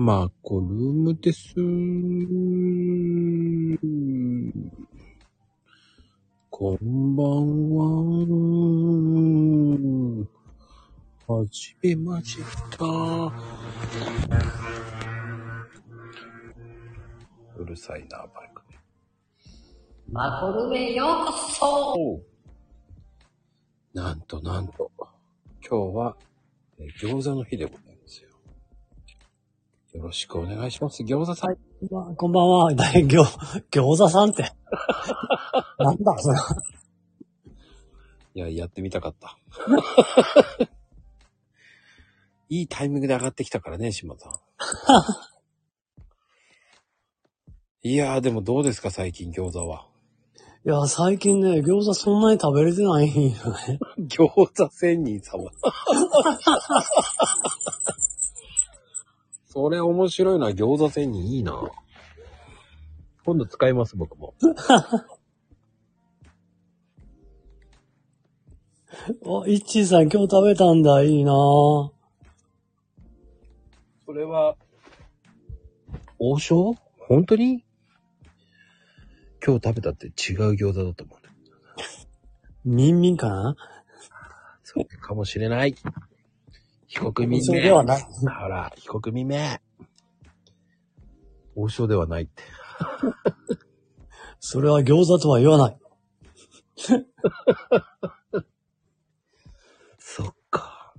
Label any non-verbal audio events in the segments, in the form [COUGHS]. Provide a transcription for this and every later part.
マコルームです。こんばんは。はじめました。うるさいな、バイク。マコルメようこそなんとなんと、今日は、えー餃子の日でございますよ。よろしくお願いします。餃子さん。まあこんばんは。餃、餃子さんって。[LAUGHS] なんだ、それ。いや、やってみたかった。[LAUGHS] いいタイミングで上がってきたからね、島さん。[LAUGHS] いやー、でもどうですか、最近餃子は？いや、最近ね、餃子そんなに食べれてないんよね。餃子仙人様。それ面白いな、餃子仙人いいな。今度使います、僕も。[LAUGHS] お、いっちーさん今日食べたんだ。いいなぁ。それは、王将？本当に？今日食べたって違う餃子だと思うね。[LAUGHS] ミンミンかな？それかもしれない。被告民名。それではない。ほら、被告民名。王将ではないって。[LAUGHS] それは餃子とは言わない。[LAUGHS] そっか。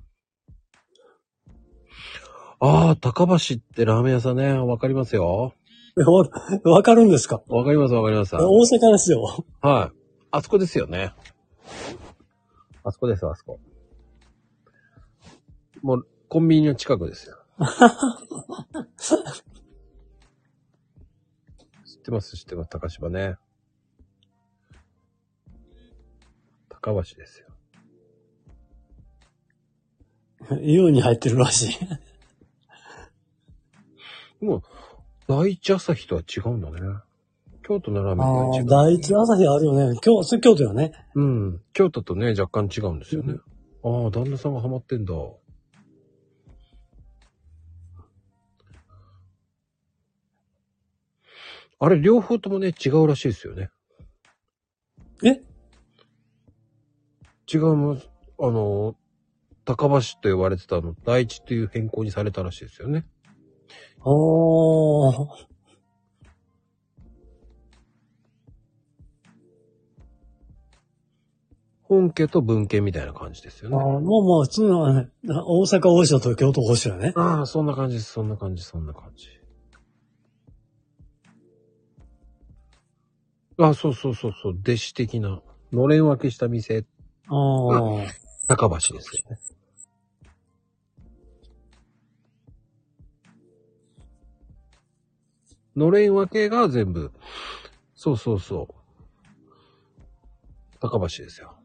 ああ、高橋ってラーメン屋さんね。わかりますよ。わ、わかるんですか？わかりますわかります。大阪ですよ。はい。あそこですよね。あそこです、あそこ。もう、コンビニの近くですよ。[LAUGHS] 知ってます、知ってます、高島ね。高橋ですよ。[LAUGHS] 湯に入ってるらしい。[LAUGHS] もう、第一朝日とは違うんだね。京都のラーメンああ、とは違う。第一朝日あるよね。今日、それ京都よね。うん。京都とね、若干違うんですよね。ああ、旦那さんがハマってんだ。あれ、両方ともね、違うらしいですよね。え？違うもん、あの、高橋と呼ばれてたの、第一っていう変更にされたらしいですよね。ああ。本家と文家みたいな感じですよね。ああ、もうもう、普通のね、大阪王将と京都王将やね。ああ、そんな感じです。そんな感じ、そんな感じ。あそうそうそうそう。弟子的な、のれん分けした店、ああ。高橋ですよね。のれん分けが全部、そうそうそう。高橋ですよ。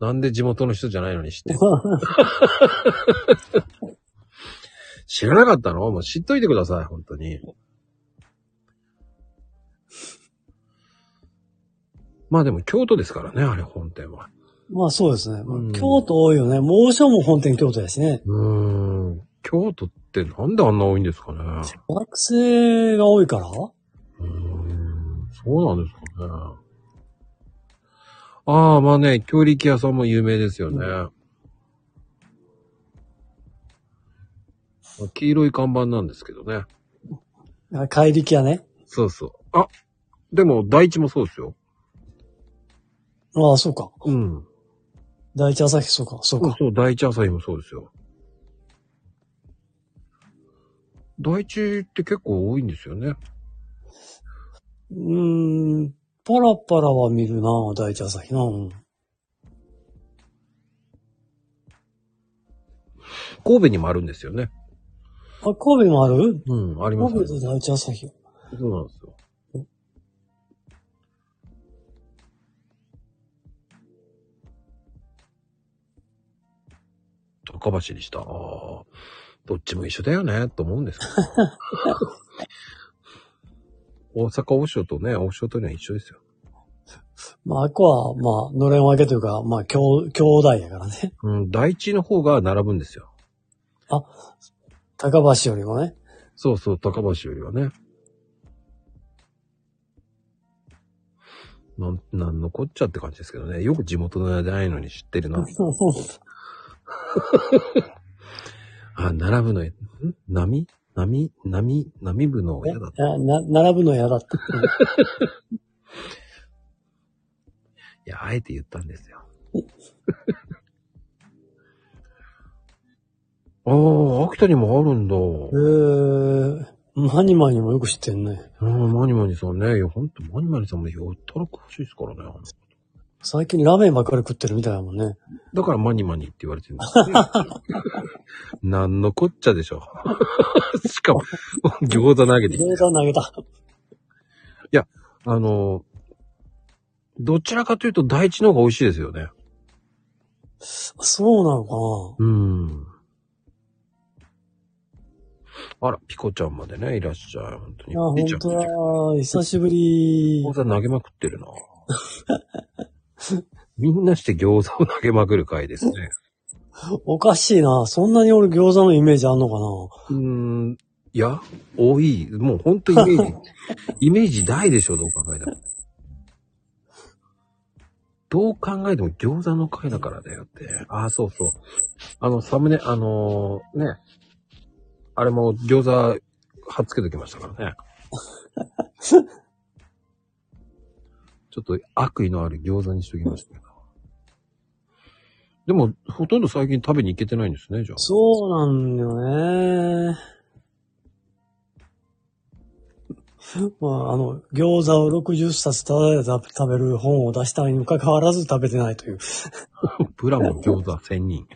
なんで地元の人じゃないのに知って [LAUGHS] 知らなかったの？もう知っといてください、本当に。まあでも京都ですからね、あれ本店は。まあそうですね。うん京都多いよね。もう王将も本店京都やしね。うーん。京都ってなんであんな多いんですかね。学生が多いから？うーん。そうなんですかね。ああ、まあね、強力屋さんも有名ですよね。黄色い看板なんですけどね。あ怪力やね。そうそう。あ、でも第一もそうですよ。ああ、そうか。うん。第一朝日、そうか、そうか。そうそう、第一朝日もそうですよ。第一って結構多いんですよね。うーん、パラパラは見るな、第一朝日な。うん神戸にもあるんですよね。あ、神戸もある？うん、あります、ね。神戸で第一朝日。そうなんですよ。高橋でした。ああ、どっちも一緒だよね、と思うんですけど。[LAUGHS] 大阪王将とね、王将とね、一緒ですよ。まあ、あっこは、まあ、のれん分けというか、まあ、兄、兄弟やからね。うん、第一の方が並ぶんですよ。高橋よりもね。そうそう、高橋よりはね。なん、なんのこっちゃって感じですけどね。よく地元のじゃないのに知ってるな。[LAUGHS] [LAUGHS] あ、並ぶの、ん波波波波部のい嫌だった。や、な、並ぶの嫌だった。[LAUGHS] いや、あえて言ったんですよ。[LAUGHS] ああ、秋田にもあるんだ。えー、マニマニもよく知ってんね。うん、マニマニさんね。いや、ほんと、マニマニさんもよったら詳しいですからね。最近ラーメンばっかり食ってるみたいだもんね。だからマニマニって言われてるんですよ、[LAUGHS] なんのこっちゃでしょ。[LAUGHS] しかも、餃子投げて餃子投げた。あの、どちらかというと第一の方が美味しいですよね。そうなのかうん。あら、ピコちゃんまでね、いらっしゃい。本当に。なあ、本当だ。久しぶり。餃子投げまくってるな。[LAUGHS] [LAUGHS] みんなして餃子を投げまくる回ですね。おかしいな。そんなに俺餃子のイメージあんのかうーん、いや、多い。もうほんとイメージ、[LAUGHS] イメージ大でしょ、どう考えても。どう考えても餃子の回だからだよって。ああ、そうそう。あの、サムネ、あのーね。あれも餃子、貼っつけときましたからね。[LAUGHS] ちょっと悪意のある餃子にしときましたけど。でも、ほとんど最近食べに行けてないんですね、じゃあな。。そうなんだよね。まあ、あの、餃子を60冊ただで食べる本を出したにもかかわらず食べてないという。[LAUGHS] プラモ餃子1000人。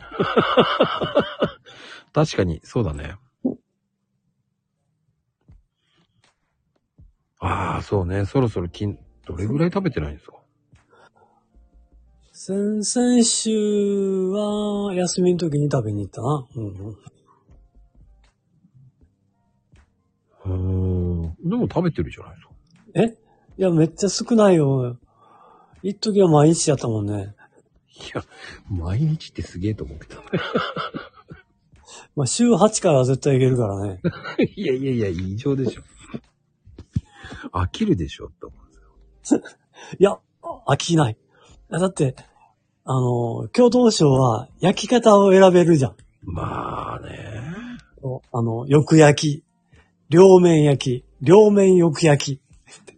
[LAUGHS] 確かに、そうだね。ああ、そうね。そろそろ金、どれぐらい食べてないんですか？先々週は休みの時に食べに行ったな。うんうん。でも食べてるじゃないですか。え？いや、めっちゃ少ないよ。一時は毎日やったもんね。いや、毎日ってすげえと思ってた。まあ、週8からは絶対いけるからね。[LAUGHS] いやいやいや、異常でしょ。飽きるでしょって思。[LAUGHS] いや、飽きない。だって、あの、京都省は焼き方を選べるじゃん。まあね。あの、よく焼き、両面焼き、両面よく焼き。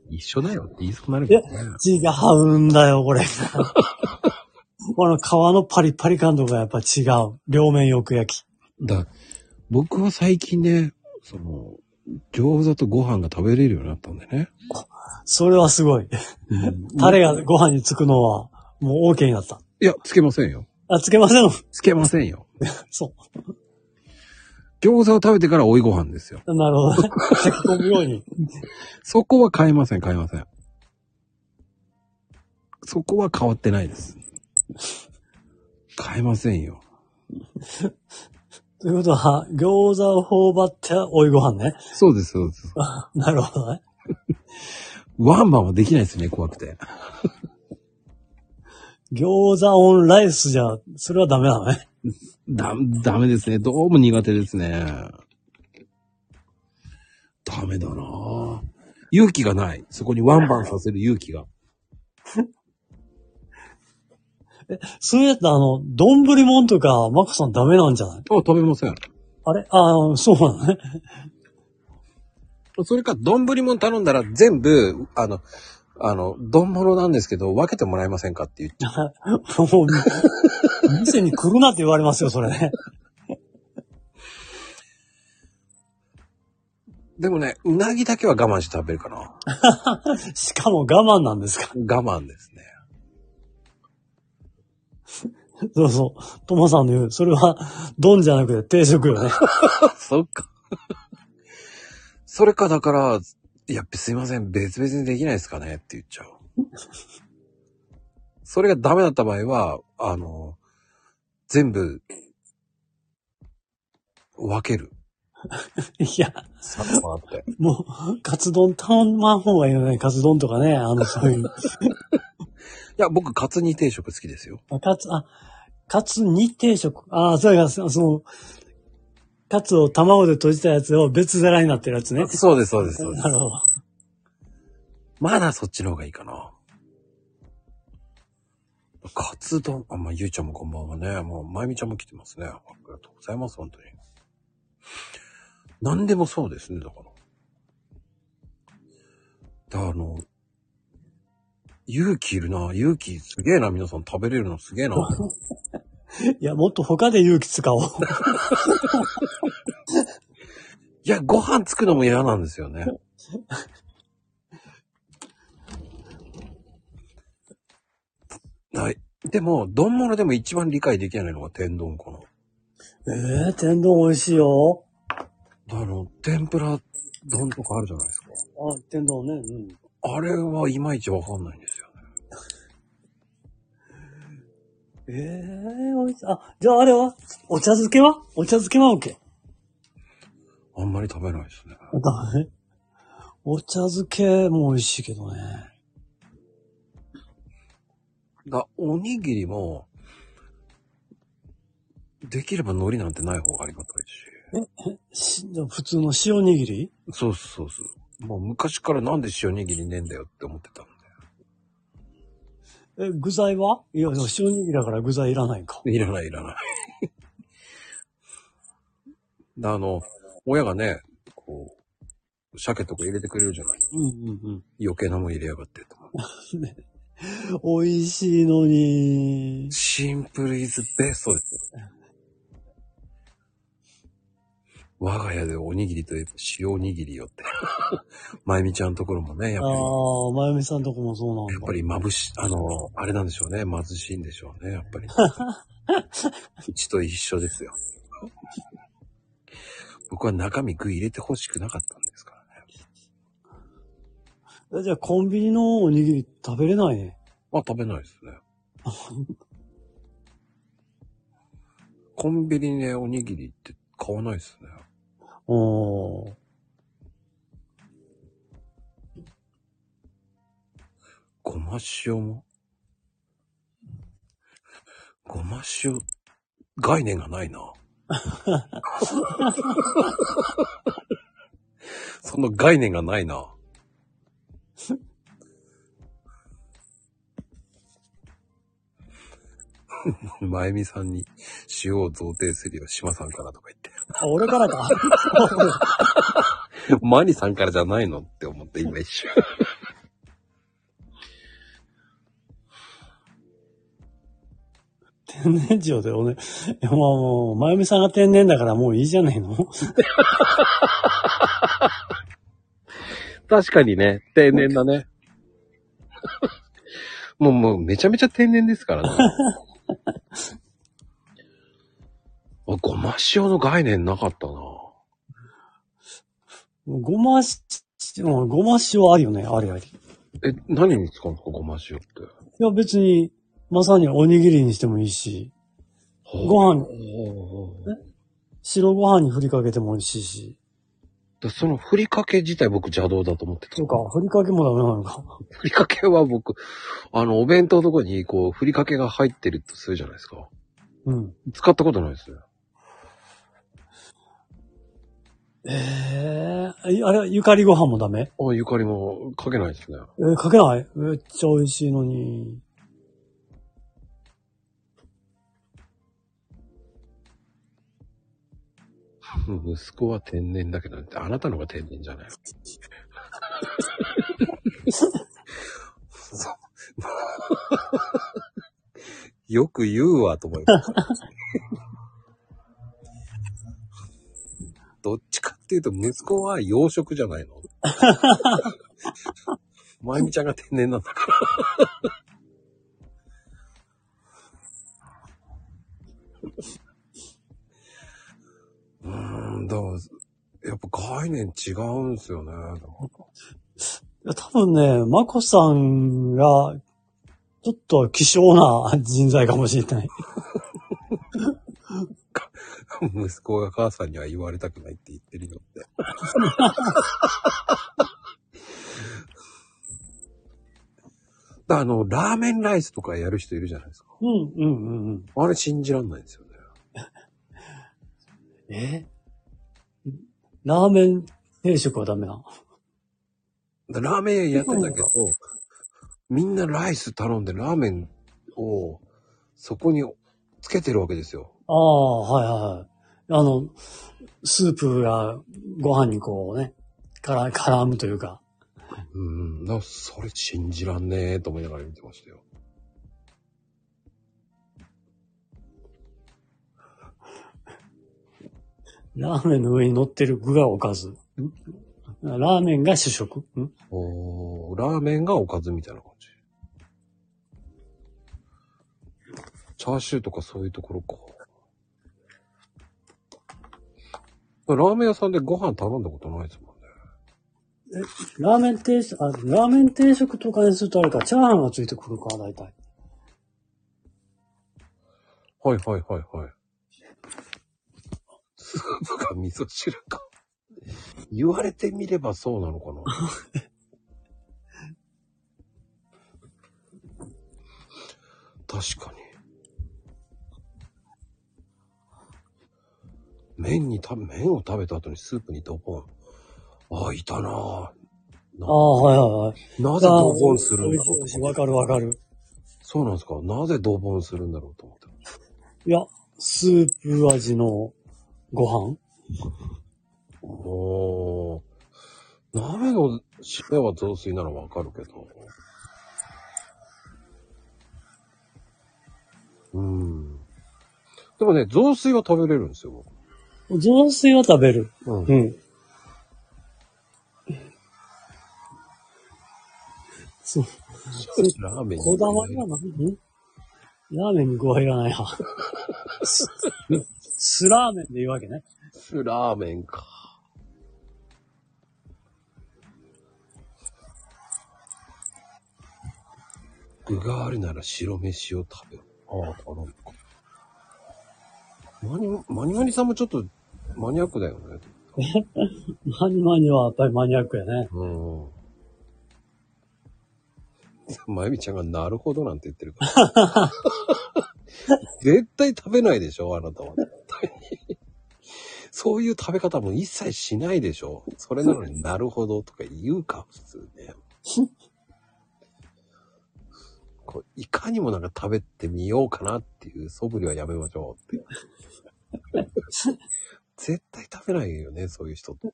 一緒だよって言いそうになるけどね。違うんだよ、これ。[LAUGHS] この皮のパリパリ感とかやっぱ違う。両面よく焼き。だ僕は最近ね、その、餃子とご飯が食べれるようになったんでね。それはすごい。タレがご飯につくのは、もう OK になった。いや、つけませんよ。あ、つけません。つけませんよ。[LAUGHS] そ餃子を食べてから追いご飯ですよ。う。なるほどね。炊き込むように。そこは変えません、変えません。そこは変わってないです。変えませんよ。ということは、餃子を頬張って追いご飯ね。そうです、そうです。[LAUGHS] なるほどね。ワンバンはできないですね、怖くて。餃子オンライスじゃ、それはダメなのね。だ、ダメですね。どうも苦手ですね。ダメだなぁ勇気がない。そこにワンバンさせる勇気が。[LAUGHS] そうやったらあの、丼もんとか、マコさんダメなんじゃない？あ、食べません。あれ？ああ、そうなのね。[LAUGHS] それか、丼物頼んだら全部、あの、あの、丼物なんですけど、分けてもらえませんかって言って。[LAUGHS] もう、店に来るなって言われますよ、それね。でもね、うなぎだけは我慢して食べるかな。しかも我慢なんですか？我慢ですね。[LAUGHS] そうそう。トモさんの言う、それは、丼じゃなくて定食よね。[LAUGHS] そっか。それかだから、いや、すいません、別々にできないですかねって言っちゃう。それがダメだった場合は、あの、全部、分ける。[LAUGHS] いや、さっと回って。もう、カツ丼頼まん方がいいよね。カツ丼とかね。あの、そういう。いや、僕、カツ煮定食好きですよ。あカツ、あ、カツ煮定食。ああ、それが、そその、カツを卵で閉じたやつを別皿になってるやつね。そうです、そうです、そうですな。るほど。まだそっちの方がいいかな。カツ丼、あ、まあ、ゆうちゃんもこんばんはね。もう、まゆみちゃんも来てますね。ありがとうございます、本当に。何でもそうですね、だから。だからあの、勇気いるな。勇気すげえな、皆さん食べれるのすげえな。[LAUGHS] いや、もっと他で勇気使おう。[LAUGHS] いや、ご飯作るのも嫌なんですよね。はい。でも、丼物でも一番理解できないのが天丼かな。ええ天丼美味しいよ。あの、天ぷら丼とかあるじゃないですか。あ、天丼ね。うん。あれはいまいちわかんないんですええ美味しい。あ、じゃああれは？お茶漬けは？お茶漬けは OK。あんまり食べないですね。だね。お茶漬けも美味しいけどね。だ、おにぎりも、できれば海苔なんてない方がありがたいし。し普通の塩握り？そうそうそう。もう昔からなんで塩握りねえんだよって思ってたんえ、具材は？いや、でも塩握りだから具材いらないんか。で。いらないいらない。だあの、親がね、こう、鮭とか入れてくれるじゃない。うんうん余計なもん入れやがってと。[LAUGHS] 美味しいのに。シンプルイズベストですよ。我が家でおにぎりといえば塩おにぎりよって。[LAUGHS] まゆみちゃんのところもね、やっぱり、ああ、まゆみさんとこもそうなんだ。やっぱりまぶし、あの、あれなんでしょうね。貧しいんでしょうね、やっぱり。[LAUGHS] うちと一緒ですよ。[LAUGHS] 僕は中身具入れて欲しくなかったんですからね。えじゃあコンビニのおにぎり食べれないね。まあ食べないですね。コンビニでおにぎりって買わないですね。おー。ごま塩も？ごま塩、概念がないな。[LAUGHS] その概念がないな。まゆみさんに塩を贈呈するよ、島さんからとか言って。あ、俺からか。[LAUGHS] マニさんからじゃないのって思って今一瞬。天然塩でおね、いやもう、まゆみさんが天然だからもういいじゃないの？確かにね、天然だね。もうもうめちゃめちゃ天然ですからね。[LAUGHS] [LAUGHS] あごま塩の概念なかったな。ごまし、うんごま塩あるよね、ありあり。いえ、何に使うんですかごま塩って？や別に、まさにおにぎりにしてもいいし、ご飯、白ご飯に振りかけても美味しいし。でそのふりかけ自体僕邪道だと思ってた。そうか、ふりかけもダメなのか。ふりかけは僕、あの、お弁当のとこにこう、ふりかけが入ってるとするじゃないですか。うん。使ったことないですね。ええー、あれ、ゆかりご飯もダメ？あ、ゆかりもかけないですね。えーかけない？めっちゃ美味しいのに。[LAUGHS] 息子は天然だけど、あなたのが天然じゃない？[LAUGHS] [LAUGHS] よく言うわ、と思います。どっちかっていうと、息子は養殖じゃないの。まゆみちゃんが天然なんだから。うーん、だから、やっぱ概念違うんすよね。いや多分ね、まこさんが、ちょっと希少な人材かもしれない。[LAUGHS] 息子が母さんには言われたくないって言ってるよって。だ [LAUGHS] あの、ラーメンライスとかやる人いるじゃないですか。うん、うん、うん、うん。あれ信じらんないんですよね。え？ラーメン定食はダメな？ラーメン屋やってたけど、みんなライス頼んでラーメンをそこにつけてるわけですよ。ああ、はいはいはい。あの、スープがご飯にこうね、から、絡むというか。うんそれ信じらんねえと思いながら見てましたよ。ラーメンの上に乗ってる具がおかず。んラーメンが主食んおーラーメンがおかずみたいな感じ。チャーシューとかそういうところか。ラーメン屋さんでご飯頼んだことないですもんね。ラーメン定食、あ、ラーメン定食とかにするとあれか、チャーハンがついてくるか、大体。はいはいはいはい。スープか味噌汁か。言われてみればそうなのかな。確かに。麺に食べ、麺を食べた後にスープにドボン。ああ、いたなぁ。ああ、はいはいはい。なぜドボンするんだろうわかるわかる。そうなんですか？なぜドボンするんだろうと思って。いや、スープ味のご飯？おー。鍋の締めは雑炊ならわかるけど。うん。でもね、雑炊は食べれるんですよ。雑炊は食べる。僕うん。うん。そう。ラーメンにこだわりは何ん？ラーメンに具はいらないな。[LAUGHS] ススラーメンでいいわけね。スラーメンか。具があるなら白飯を食べる。ああ、頼むか。マニ、マニマニさんもちょっとマニアックだよね。[LAUGHS] マニマニはやっぱりマニアックやね。うん。まゆみちゃんがなるほどなんて言ってるから。[LAUGHS] [LAUGHS] 絶対食べないでしょあなたは。絶対に。そういう食べ方も一切しないでしょそれなのになるほどとか言うか普通ね。[LAUGHS] こういかにもなんか食べてみようかなっていう素振りはやめましょうって。[LAUGHS] 絶対食べないよね、そういう人って。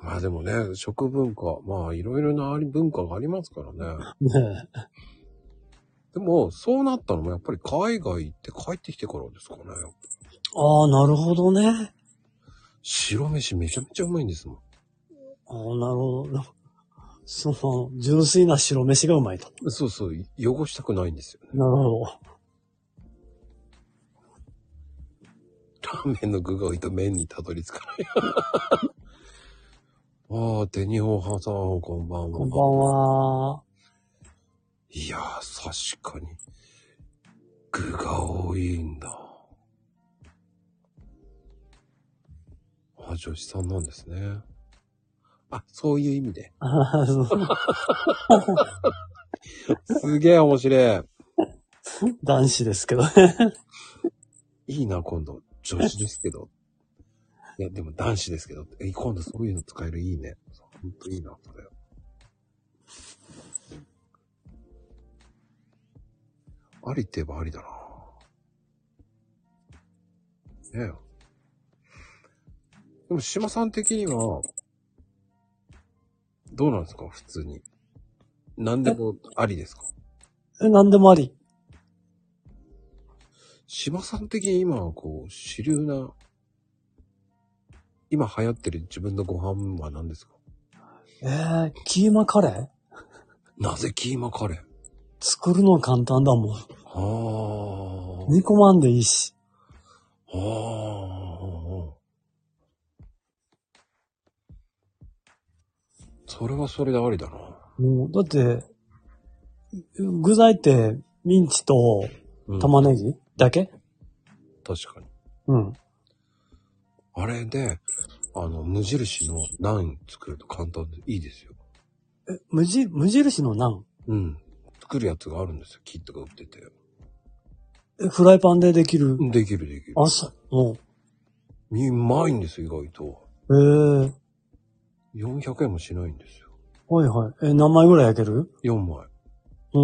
まあでもね、食文化、まあいろいろな文化がありますからね。ねえでも、そうなったのもやっぱり海外行って帰ってきてからですかね。ああ、なるほどね。白飯めちゃめちゃうまいんですもん。ああ、なるほど。その、純粋な白飯がうまいと。そうそう、汚したくないんですよね。なるほど。ラーメンの具が多いと麺にたどり着かない。[LAUGHS] ああ、デニホハさん、こんばんは。こんばんは。いやー、確かに。具が多いんだ。あ、女子さんなんですね。あ、そういう意味で。すげえ面白い。男子ですけどね。いいな、今度。女子ですけど。いや、でも男子ですけど。え、今度そういうの使える？いいね。ほんといいな、それ。ありって言えばありだな。ねえ。でも、島さん的には、どうなんですか？普通に。何でもありですか？え、なんでもあり。島さん的に今はこう、主流な、今流行ってる自分のご飯は何ですか？えー、キーマカレー？なぜキーマカレー？作るの簡単だもん。はあ。煮込まんでいいし。はあ。それはそれでありだな。もう、だって、具材ってミンチとうん玉ねぎだけ？確かに。うん。あれで、あの、無印のナン作ると簡単でいいですよ。え、無じ、無印のナン？うん。作るやつがあるんですよ。キットが売ってて。え、フライパンでできる？できるできる。あ、そう。もう。うまいんですよ、意外と。ええ400円もしないんですよ。はいはい。え、何枚ぐらい焼ける？4枚。う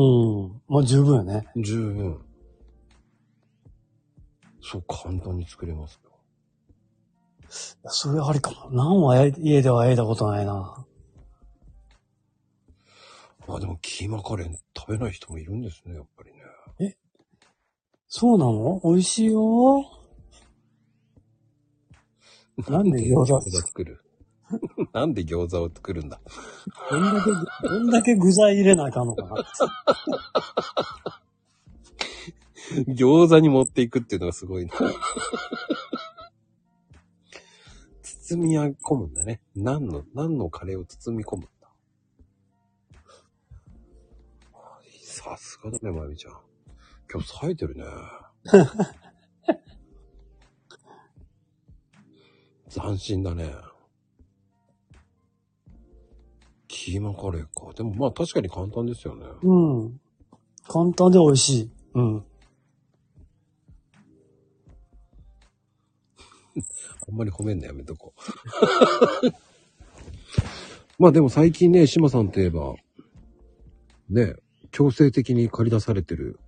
ん。まあ十分やね。十分。そう、簡単に作れますよ。それありかも。何はや家では焼いたことないな。まあでも、キーマカレー食べない人もいるんですね、やっぱりね。そうなの？美味しいよ。なんで餃子？[LAUGHS] 作る [LAUGHS] なんで餃子を作るんだ？どんだけ、どんだけ具材入れなあかんのかな。[LAUGHS] 餃子に持っていくっていうのがすごいな。包み込むんだね。何の、何のカレーを包み込む？さすがだね、まゆみちゃん。今日冴えてるね。[LAUGHS] 斬新だね。キーマカレーか。でもまあ確かに簡単ですよね。うん。簡単で美味しい。うん。[LAUGHS] あんまり褒めんのやめとこう。[LAUGHS] まあでも最近ね、島さんといえば、ね、強制的に借り出されてる。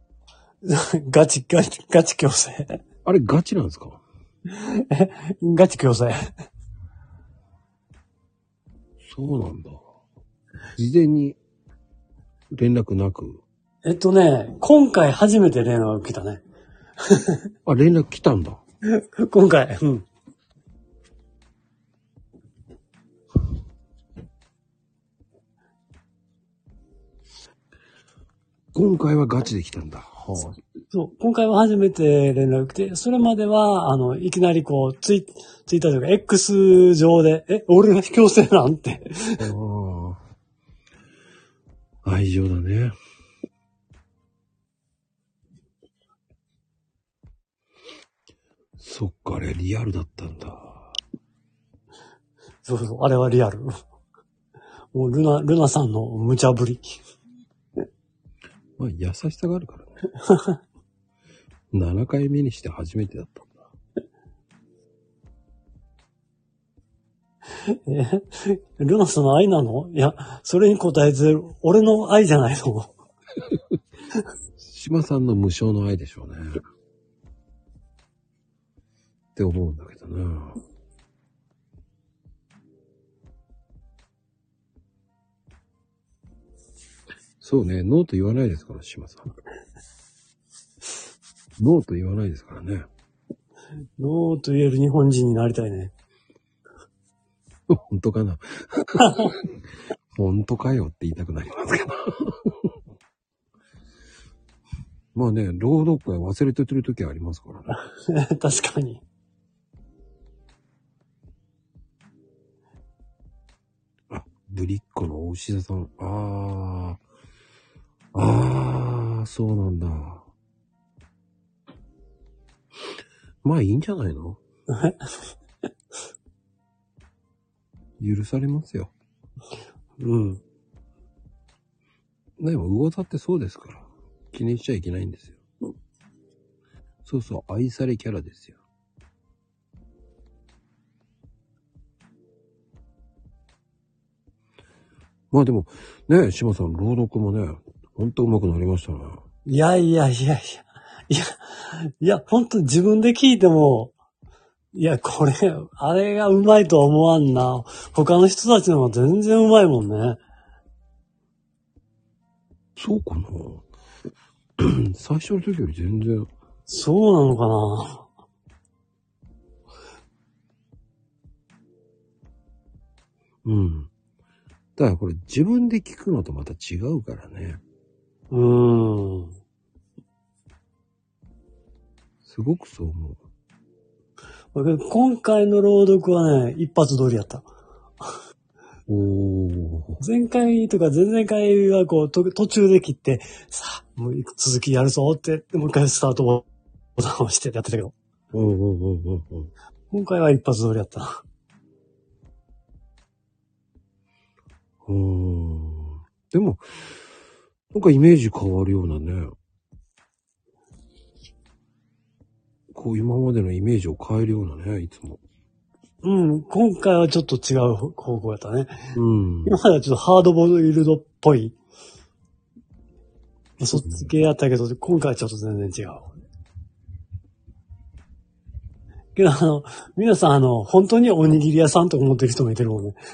[LAUGHS] ガチ、ガチ、ガチ強制。[LAUGHS] あれガチなんですか？[LAUGHS] ガチ強制。そうなんだ。事前に連絡なく。えっとね、今回初めて連絡来たね。あ、連絡来たんだ。今回。うん。今回はガチで来たんだ。はあ、そう、今回は初めて連絡来て、それまでは、あの、いきなりこう、ツイツイッターというか、X 上で、え、俺が強制なんて。ああ愛情だね。そっか、あれリアルだったんだ。そうそう、あれはリアル。もう、ルナ、ルナさんの無茶ぶり。まあ、優しさがあるからね。[LAUGHS] 7回目にして初めてだったんだ。え、ルナさんの愛なの？いや、それに答えず、俺の愛じゃないの？[LAUGHS] 島さんの無償の愛でしょうね。って思うんだけどな。そうね、ノーと言わないですから、島さん。[LAUGHS] ノーと言わないですからね。ノーと言える日本人になりたいね。[LAUGHS] 本当かな？[LAUGHS] 本当かよって言いたくなりますけど。まあね、朗読会忘れてる時ありますからね。確かに。あ、ぶりっ子のお牛座さん。ああ。ああ、そうなんだ。まあいいんじゃないの？[LAUGHS] 許されますよ。うん。でも、魚座ってそうですから。気にしちゃいけないんですよ。そうそう、愛されキャラですよ。まあでも、ね、島さん、朗読もね、ほんと上手くなりましたね。いやいやいやいや。いや、いや、ほんと自分で聞いても、いや、これ、あれがうまいとは思わんな。他の人たちの方が全然うまいもんね。そうかな？[CLEARS THROAT] 最初の時より全然。そうなのかな？うん。だからこれ自分で聞くのとまた違うからね。うーん。すごくそう思う。今回の朗読はね、一発通りやった。おー。前回とか前々回はこう、と途中で切って、さあ、もう続きやるぞって、もう一回スタートボタンを押してやってたけど、うんうんうんうんうん。今回は一発通りやった。うーん。でも、なんかイメージ変わるようなね。こう今までのイメージを変えるようなね、いつも。うん、今回はちょっと違う方向やったね。うん。今まではちょっとハードボイルドっぽい。そっち系やったけど、今回はちょっと全然違う。けどあの、皆さんあの、本当におにぎり屋さんと思ってる人もいてるもんね。[LAUGHS]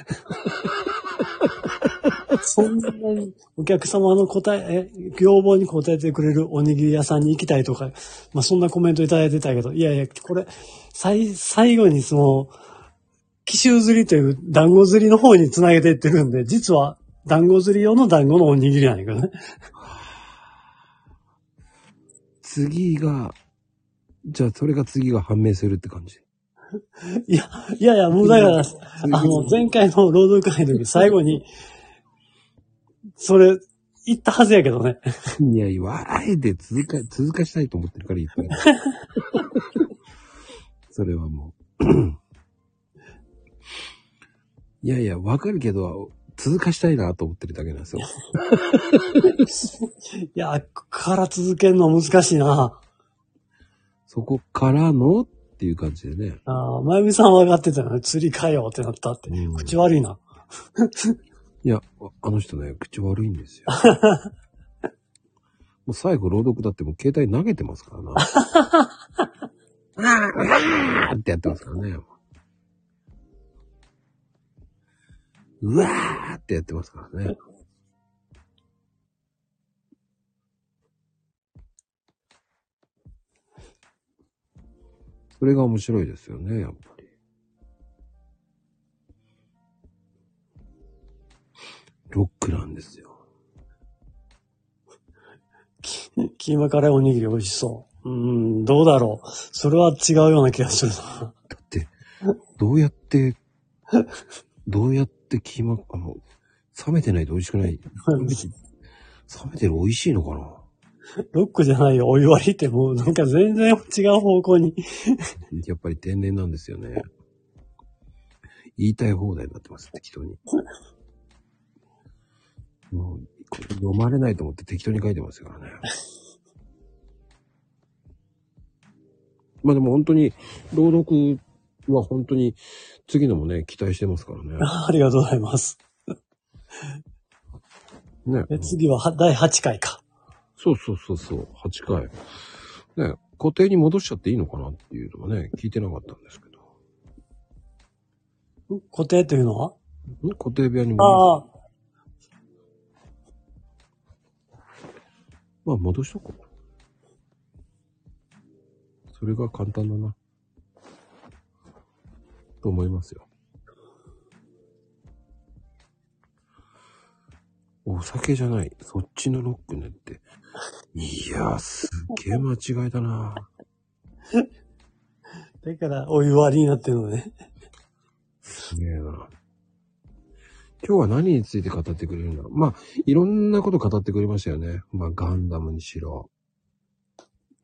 そんなにお客様の答え、え、要望に応えてくれるおにぎり屋さんに行きたいとか、まあそんなコメントいただいてたけど、いやいや、これ、最、最後にその、奇襲釣りという団子釣りの方に繋げていってるんで、実は団子釣り用の団子のおにぎりなんやけどね。次が、じゃあそれが次が判明するって感じ？[LAUGHS] いや、いやいや、もうだから、次あの、前回の労働会の時最後に、それ、言ったはずやけどね。いやいや、あえて続か、続かしたいと思ってるから言ったよ [LAUGHS] それはもう。いやいや、わかるけど、続かしたいなと思ってるだけなんですよ。[LAUGHS] いや、から続けるの難しいな。そこからのっていう感じでね。ああ、まゆみさんは分かってたよね。釣りかよってなったって。うん口悪いな。[LAUGHS] いや、あの人ね、口悪いんですよ。[LAUGHS] もう最後朗読だってもう携帯投げてますからな。うわーってやってますからね。うわーってやってますからね。それが面白いですよね、やっぱり。ロックなんですよ。[LAUGHS] キーマカレーおにぎり美味しそう。うーん、どうだろう。それは違うような気がするな。だって、どうやって、どうやってキーマ、あの、冷めてないと美味しくない。[LAUGHS] 冷めてる美味しいのかな [LAUGHS] ロックじゃないよ。お湯割りってもうなんか全然違う方向に。[LAUGHS] やっぱり天然なんですよね。言いたい放題になってます、適当に。[LAUGHS] もう、これ読まれないと思って適当に書いてますからね。まあでも本当に、朗読は本当に次のもね、期待してますからね。ありがとうございます。ね。で次はは第8回か。そうそうそうそう、8回。ね、固定に戻しちゃっていいのかなっていうのはね、聞いてなかったんですけど。固定というのは？ん？固定部屋に戻ああ、まあ戻しとこう。それが簡単だな。と思いますよ。お酒じゃない。そっちのロックねって。いやー、すっげえ間違いだな。[LAUGHS] だからお湯割りになってるのね。すげえな。今日は何について語ってくれるんだろう。まあ、いろんなこと語ってくれましたよね。まあ、ガンダムにしろ、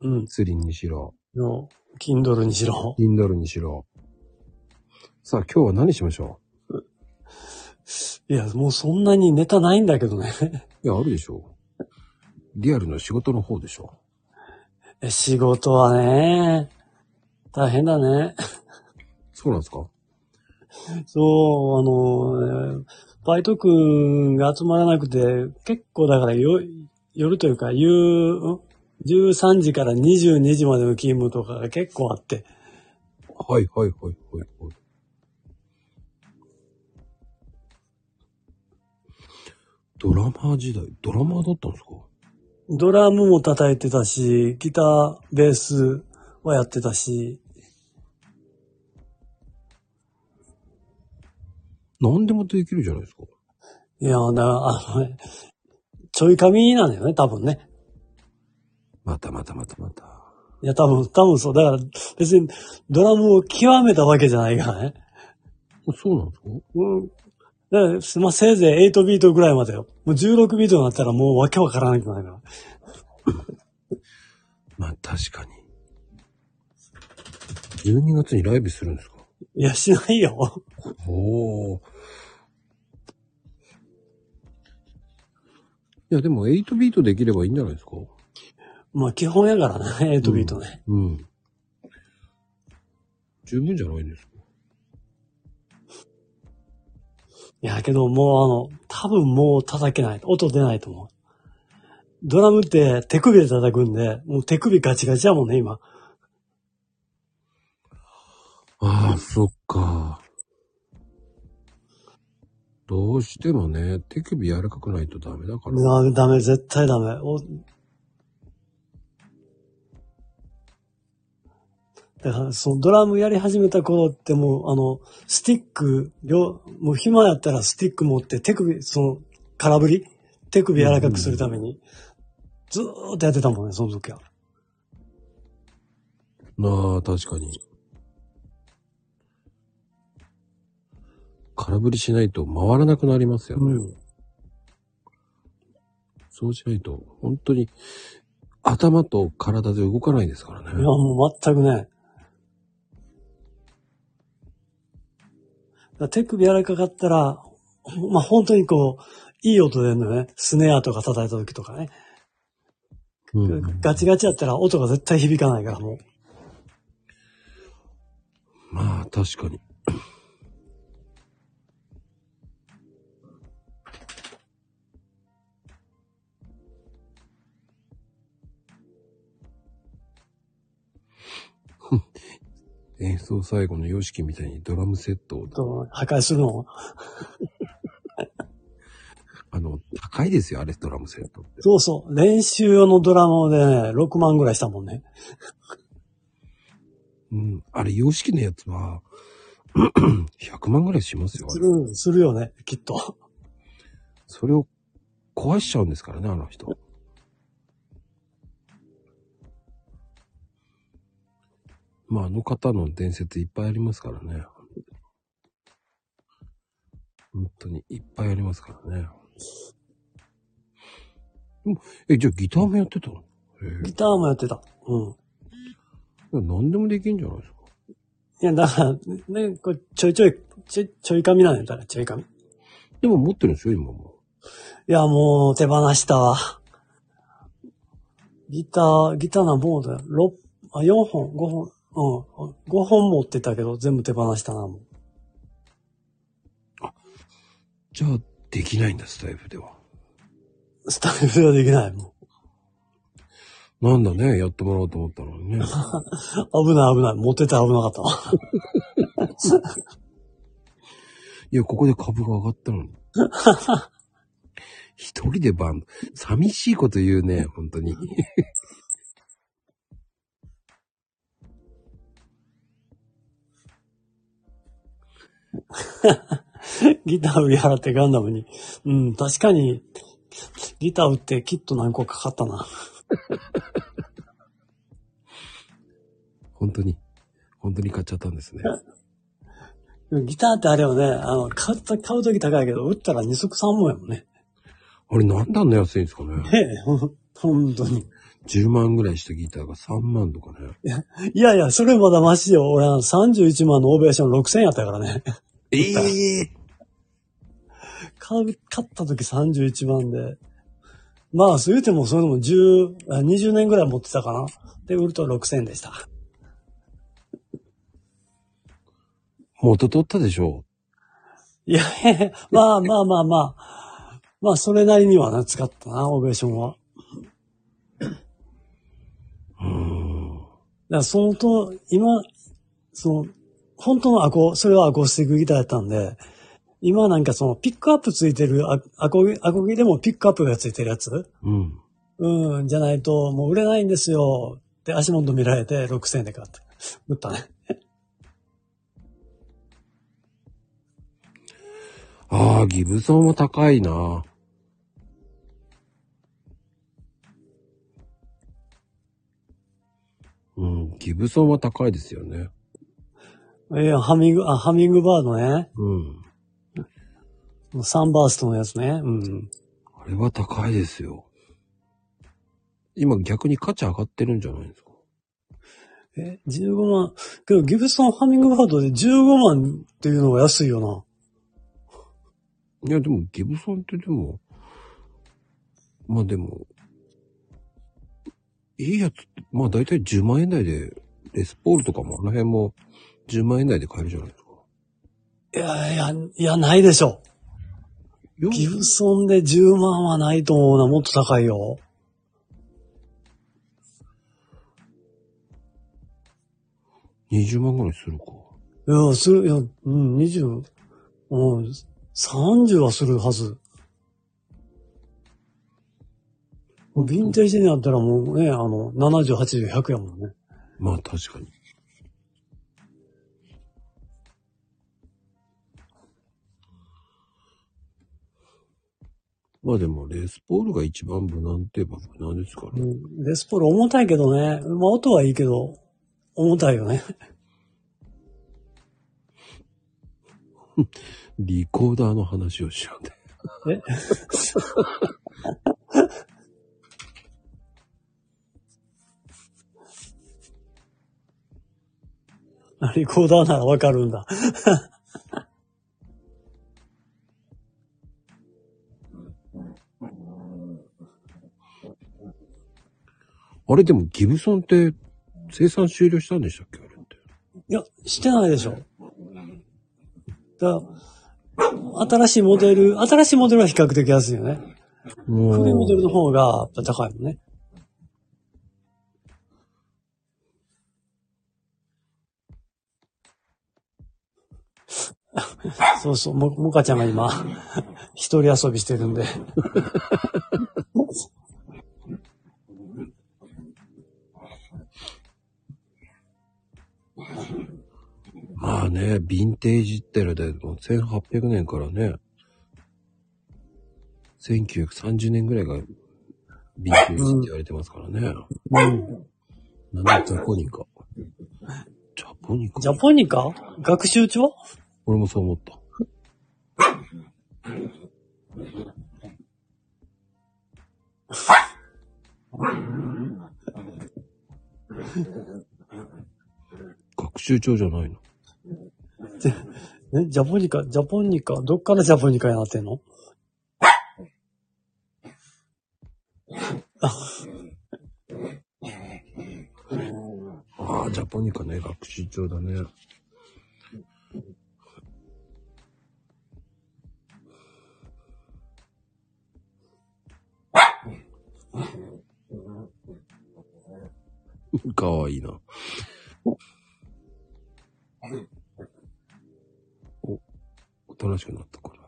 うん。ツリンにしろ、の、キンドルにしろ。インドルにしろ。さあ、今日は何しましょいや、もうそんなにネタないんだけどね。ういや、あるでしょう。リアルの仕事の方でしょ？え仕事はね、大変だね。そうなんですか？そう、あの、ねバイト君が集まらなくて、結構だからよ夜というか、夕、ん13時から22時までの勤務とかが結構あって。はいはいはいはいはい。ドラマー時代、ドラマーだったんですか？ドラムも叩いてたし、ギター、ベースはやってたし、何でもできるじゃないですか。いや、だからあのね、ちょい髪なんだよね、多分ね。またまたまたまた。いや、多分、多分そう。だから、別にドラムを極めたわけじゃないからね。そうなんですか？うん。だから、まあ、せいぜい8ビートぐらいまでよ。もう16ビートになったらもうわけわからなくなるから。[LAUGHS] まあ確かに。12月にライブするんですか？いや、しないよ。おお。いや、でも8ビートできればいいんじゃないですか？まあ、基本やからね、8ビートね。うん。十分じゃないんですかいや、けどもうあの、多分もう叩けない。音出ないと思う。ドラムって手首で叩くんで、もう手首ガチガチやもんね、今。ああ、そっか。どうしてもね、手首柔らかくないとダメだから。ダメ、ダメ、絶対ダメ。だから、そのドラムやり始めた頃ってもう、あの、スティック、両、もう暇やったらスティック持って手首、その、空振り手首柔らかくするために、ずーっとやってたもんね、その時は。なあ、確かに。空振りしないと回らなくなりますよね。うん。そうしないと、本当に頭と体で動かないですからいや、ね。もう全くね。手首柔らかかったら、まあ本当にこう、いい音出るのよね。スネアとか叩いた時とかね。うん、ガチガチやったら音が絶対響かないからもう。まあ、確かに。演奏最後の YOSHIKI みたいにドラムセットを、と破壊するの？あの、高いですよ、あれ、ドラムセットって。そうそう。練習用のドラムでね、6万ぐらいしたもんね。うん。あれ、YOSHIKI のやつは、100万ぐらいしますよ、あれ。する、するよね、きっと。それを壊しちゃうんですからね、あの人。まあ、あの方の伝説いっぱいありますからね。本当にいっぱいありますからね。え、じゃあギターもやってたの？へギターもやってた。うん。え。何でもできんじゃないですか。いや、だから、ね、これちょいちょい、ちょい、ちょい髪なんやったら、ちょい髪。いでも持ってるんでしょ、今も。や、もう手放したわ。ギター、ギターなもうだよ。6、あ、4本、5本、うん。5本持ってたけど、全部手放したな、もう。じゃあ、できないんだ、スタイフでは。スタイルではできない、もう。なんだね、やってもらおうと思ったのにね。[LAUGHS] 危ない危ない。持ってたら危なかったわ。いや、ここで株が上がったのに。[LAUGHS] 一人でバンド。寂しいこと言うね、本当に。[LAUGHS] ギター売り払ってガンダムに。うん、確かに、ギター売ってキット何個かかったな。本当に。本当に買っちゃったんですね。ギターってあれよね、あの、買った、買うとき高いけど、売ったら二足三本やもんね。あれなんであんな安いんですかねええ、ほ [LAUGHS] ん本当に。10万ぐらいしたギターが3万とかね。いやいや、それまだマシよ。俺は31万のオーベーション6000やったからね。ええ買う、買った時31万で。まあ、そう言うても、それでも10、あ20年ぐらい持ってたかな。で、売ると6000でした。元取ったでしょ？いや、いやいやまあまあまあまあ。まあ、それなりにはな、使ったな、オベーションは。うん。だから、そのと、今、その、本当のアコ、それはアコースティックギターやったんで、今なんかその、ピックアップついてるアアコギ、アコギでもピックアップがついてるやつ？うん。うん、じゃないと、もう売れないんですよ。で、足元見られて6000円で買って。売ったね。ああ、ギブソンも高いな。うん、ギブソンは高いですよね。いや、ハミング、あ、ハミングバードね。うん。サンバーストのやつね。うん。あれは高いですよ。今逆に価値上がってるんじゃないですか？え、15万。けど、ギブソンハミングバードで15万っていうのが安いよな。いや、でもギブソンってでも、まあでも、いいやつまあ大体10万円台で、レスポールとかもあの辺も10万円台で買えるじゃないですか。いやいや、いや、ないでしょ。よギブソンで10万はないと思うな。もっと高いよ。20万ぐらいするか。いや、する、いや、うん、20、うん、30はするはず。ヴィンテージになったらもうね、あの、70、80、100やもんね。まあ確かに。まあでも、レスポールが一番無難って言えば無難ですからね。うん、レスポール重たいけどね。まあ音はいいけど、重たいよね。[LAUGHS] リコーダーの話をしようね。え？[LAUGHS] リコーダーならわかるんだ。[LAUGHS] あれでもギブソンって生産終了したんでしたっけ？あれって。いや、してないでしょ。だ新しいモデル、新しいモデルは比較的安いよね。古いモデルの方がやっぱ高いもんね。[LAUGHS] そうそう、も、もかちゃんが今、[LAUGHS] 一人遊びしてるんで。[LAUGHS] まあね、ヴィンテージってので、もう1800年からね、1930年ぐらいがヴィンテージって言われてますからね。うん。なんだ、ジャポニカ。ジャポニカジャポニカ？学習帳？俺もそう思った。学習帳じゃないのえ、ジャポニカ、ジャポニカ、どっからジャポニカになってんの？ああ、ジャポニカね、学習帳だね。[LAUGHS] かわいいな。お、おとなしくなったから。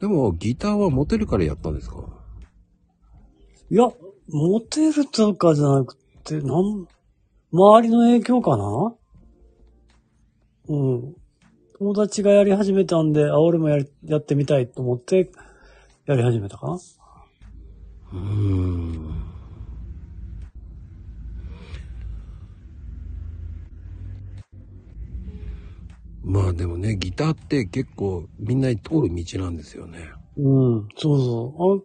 でも、ギターはモテるからやったんですか？いや、モテるとかじゃなくて、なん、周りの影響かな？うん。友達がやり始めたんで、あ、俺もや、やってみたいと思って、やり始めたか？なうーん。まあでもね、ギターって結構みんなに通る道なんですよね。うん、そうそう。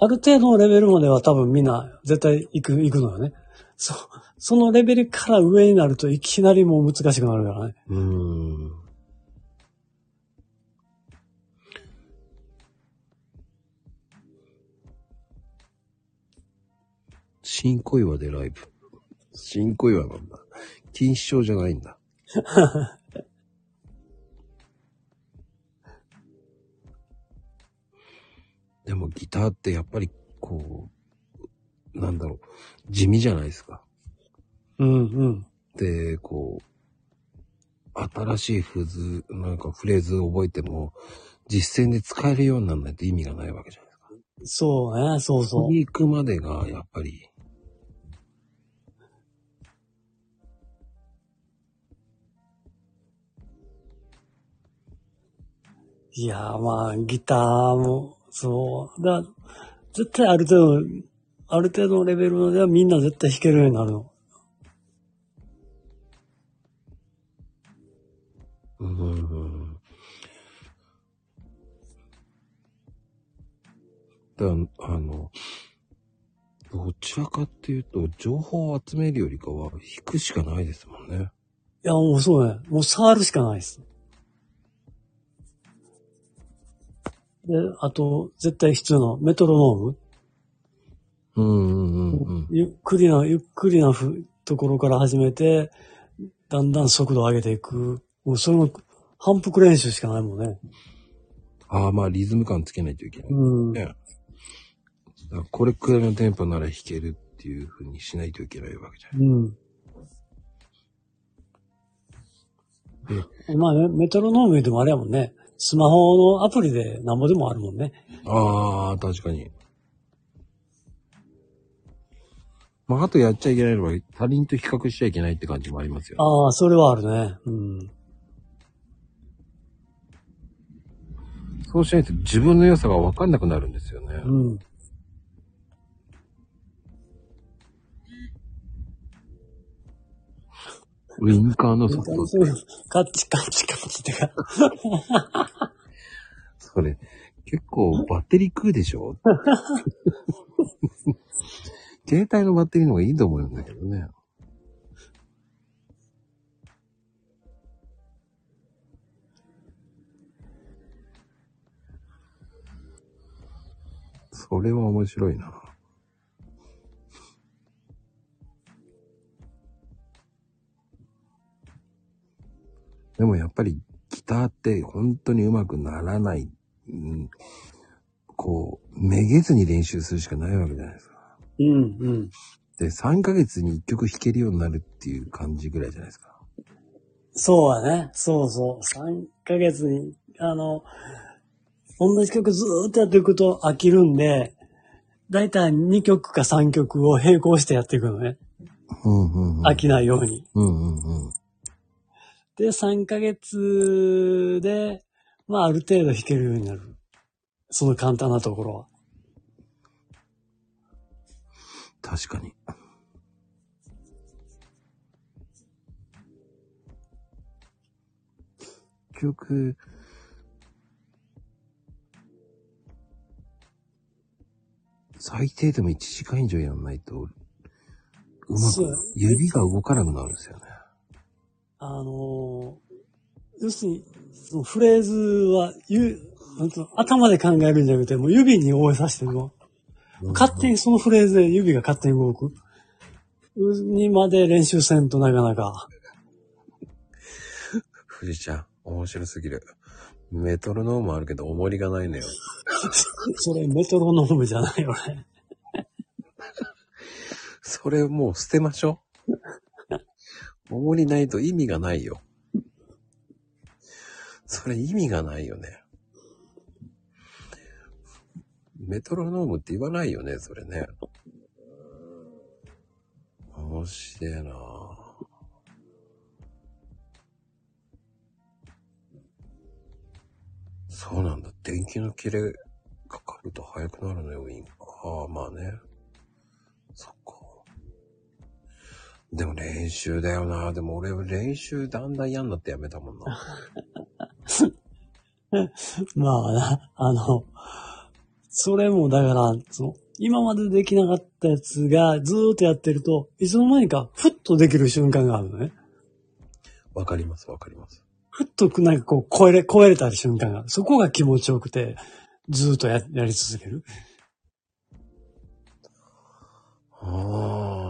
あ [COUGHS] ある程度のレベルまでは多分みんな絶対行く、行くのよね。そ、そのレベルから上になるといきなりもう難しくなるからね。うーん。新小岩でライブ。新小岩なんだ。錦糸町じゃないんだ。[LAUGHS] でもギターってやっぱりこう、なんだろう、地味じゃないですか。うん、うん。で、こう、新しいフズ、なんかフレーズを覚えても、実践で使えるようにならないと意味がないわけじゃないですか。そうね、そうそう。に行くまでが、やっぱり、いやーまあ、ギターも、そう。だ絶対ある程度、ある程度のレベルまではみんな絶対弾けるようになるの。うーん。だあの、どちらかっていうと、情報を集めるよりかは、弾くしかないですもんね。いや、もうそうね。もう触るしかないです。で、あと、絶対必要なメトロノーム。うんうんうんうん。ゆっくりな、ゆっくりなふところから始めて、だんだん速度を上げていく。もうそれも反復練習しかないもんね。ああ、まあリズム感つけないといけない。うん。ね。これくらいのテンポなら弾けるっていう風にしないといけないわけじゃん。うん。まあね、メトロノームでもあれやもんね。スマホのアプリでなんぼでもあるもんね。ああ、確かに。まあ、あとやっちゃいけないのは、他人と比較しちゃいけないって感じもありますよ、ね。ああ、それはあるね。うん。そうしないと自分の良さが分かんなくなるんですよね。うん。ウインカーの速度カチカチカチってか。それ、結構バッテリー食うでしょ？携帯のバッテリーの方がいいと思うんだけどね。それは面白いな。でもやっぱりギターって本当に上手くならない。うん、こう、めげずに練習するしかないわけじゃないですか。うん、うん。で、3ヶ月に1曲弾けるようになるっていう感じぐらいじゃないですか。そうだね。そうそう。3ヶ月に、あの、同じ曲ずーっとやっていくと飽きるんで、だいたい2曲か3曲を並行してやっていくのね。うんうんうん。飽きないように。うんうんうん。で、3ヶ月で、まあある程度弾けるようになる。その簡単なところは。確かに。結局、最低でも1時間以上やんないと、うまく、指が動かなくなるんですよね。あのー要するに、そのフレーズは、ゆ、頭で考えるんじゃなくて、もう指に覚えさせても、勝手にそのフレーズで指が勝手に動く。にまで練習せんとなかなか。富士ちゃん、面白すぎる。メトロノームあるけど、重りがないのよ。[LAUGHS] それメトロノームじゃないよね。それもう捨てましょう。重りないと意味がないよ。それ意味がないよね。メトロノームって言わないよね、それね。面白いなぁそうなんだ。電気の切れかかると速くなるのよ、ウィン。ああ、まあね。そっか。でも練習だよな。でも俺練習だんだん嫌になってやめたもんな。[LAUGHS] まあな、あの、それもだから、その、今までできなかったやつがずーっとやってると、いつの間にかふっとできる瞬間があるのね。わかります、わかります。ふっとなんかこう超えれ、超えれた瞬間が。そこが気持ちよくて、ずーっとややり続ける。ああ、あ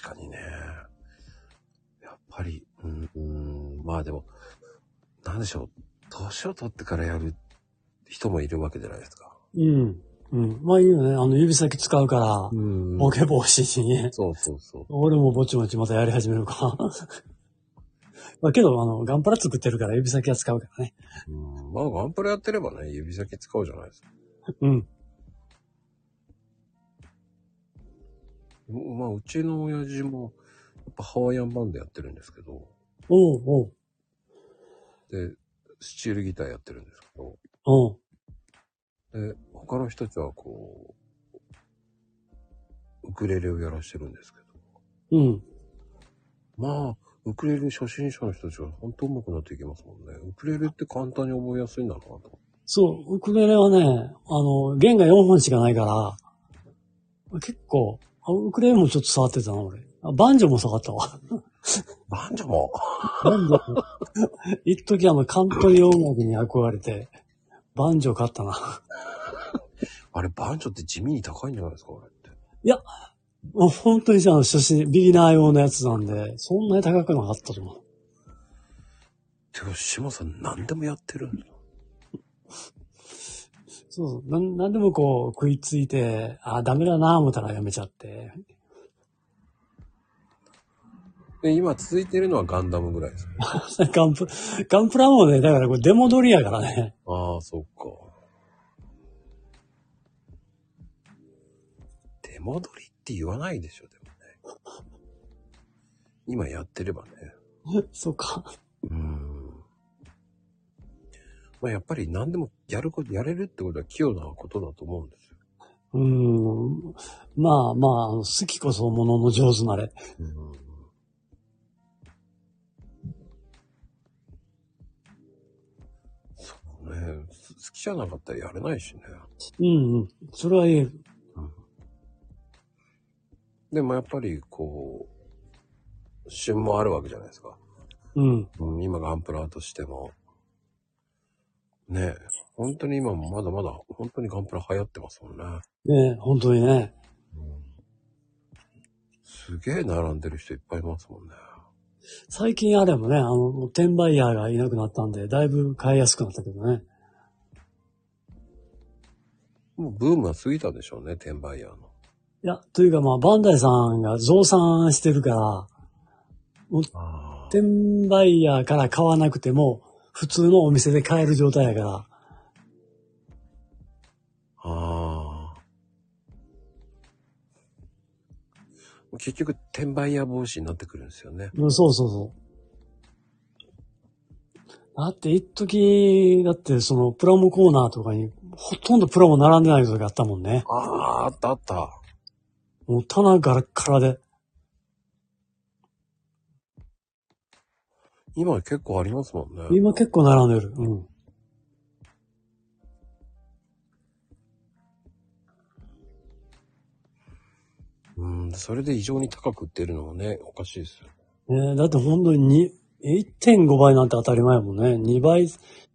確かにね。やっぱり、うん、うんまあでも、なんでしょう。年を取ってからやる人もいるわけじゃないですか。うん。うん。まあいいよね。あの指先使うから、うんボケ防止にね。そうそうそう。俺もぼちぼちまたやり始めるか。[LAUGHS] まあけど、あの、ガンプラ作ってるから指先は使うからね。うん、まあガンプラやってればね、指先使うじゃないですか。うん。まあ、うちの親父も、やっぱハワイアンバンドやってるんですけど、おうおう。で、スチールギターやってるんですけど、おう。で、他の人たちはこう、ウクレレをやらしてるんですけど、うん。まあ、ウクレレ初心者の人たちは本当上手くなっていきますもんね。ウクレレって簡単に覚えやすいんだなと。そう、ウクレレはね、あの、弦が4本しかないから、結構、あウクレレもちょっと触ってたな、俺。あバンジョも触ったわ。バンジョも？なんだ一時あの、カントリー音楽に憧れて、バンジョー買ったな。あれ、バンジョって地味に高いんじゃないですか、あれって。もう本当にじゃあ、初心、ビギナー用のやつなんで、そんなに高くなかったと思う。てか、島さん何でもやってるんだ。そうそう。なん、なんでもこう、食いついて、あ、ダメだなぁ思ったらやめちゃって。で、今続いてるのはガンダムぐらいですね。[LAUGHS] ガンプ、ガンプラもね、だからこれデモ撮りやからね。ああ、そっか。出戻りって言わないでしょ、でもね。今やってればね。[LAUGHS] そうか。うん。まあやっぱり何でもやること、やれるってことは器用なことだと思うんですよ。うーん。まあまあ、好きこそものの上手なれ。うん。そうね。好きじゃなかったらやれないしね。うんうん。それは言える。でもやっぱりこう、旬もあるわけじゃないですか。うん。うん、今ガンプラとしても。ねえ。本当に今もまだまだ、本当にガンプラ流行ってますもんね。ね本当にね。すげえ並んでる人いっぱいいますもんね。最近あれもね、あの、もう転売ヤーがいなくなったんで、だいぶ買いやすくなったけどね。もうブームは過ぎたでしょうね、転売ヤーの。いや、というかまあ、バンダイさんが増産してるから、ああ。転売ヤーから買わなくても、普通のお店で買える状態やから、結局、転売屋防止になってくるんですよね。うんそうそうそう。だって、一時、だって、その、プラモコーナーとかに、ほとんどプラモ並んでない時があったもんね。ああ、あったあった。もう棚ガラッガラで。今結構ありますもんね。今結構並んでる。うん。うん、それで異常に高く売ってるのもね、おかしいですよ。ねだって本当にに1.5倍なんて当たり前やもんね。2倍、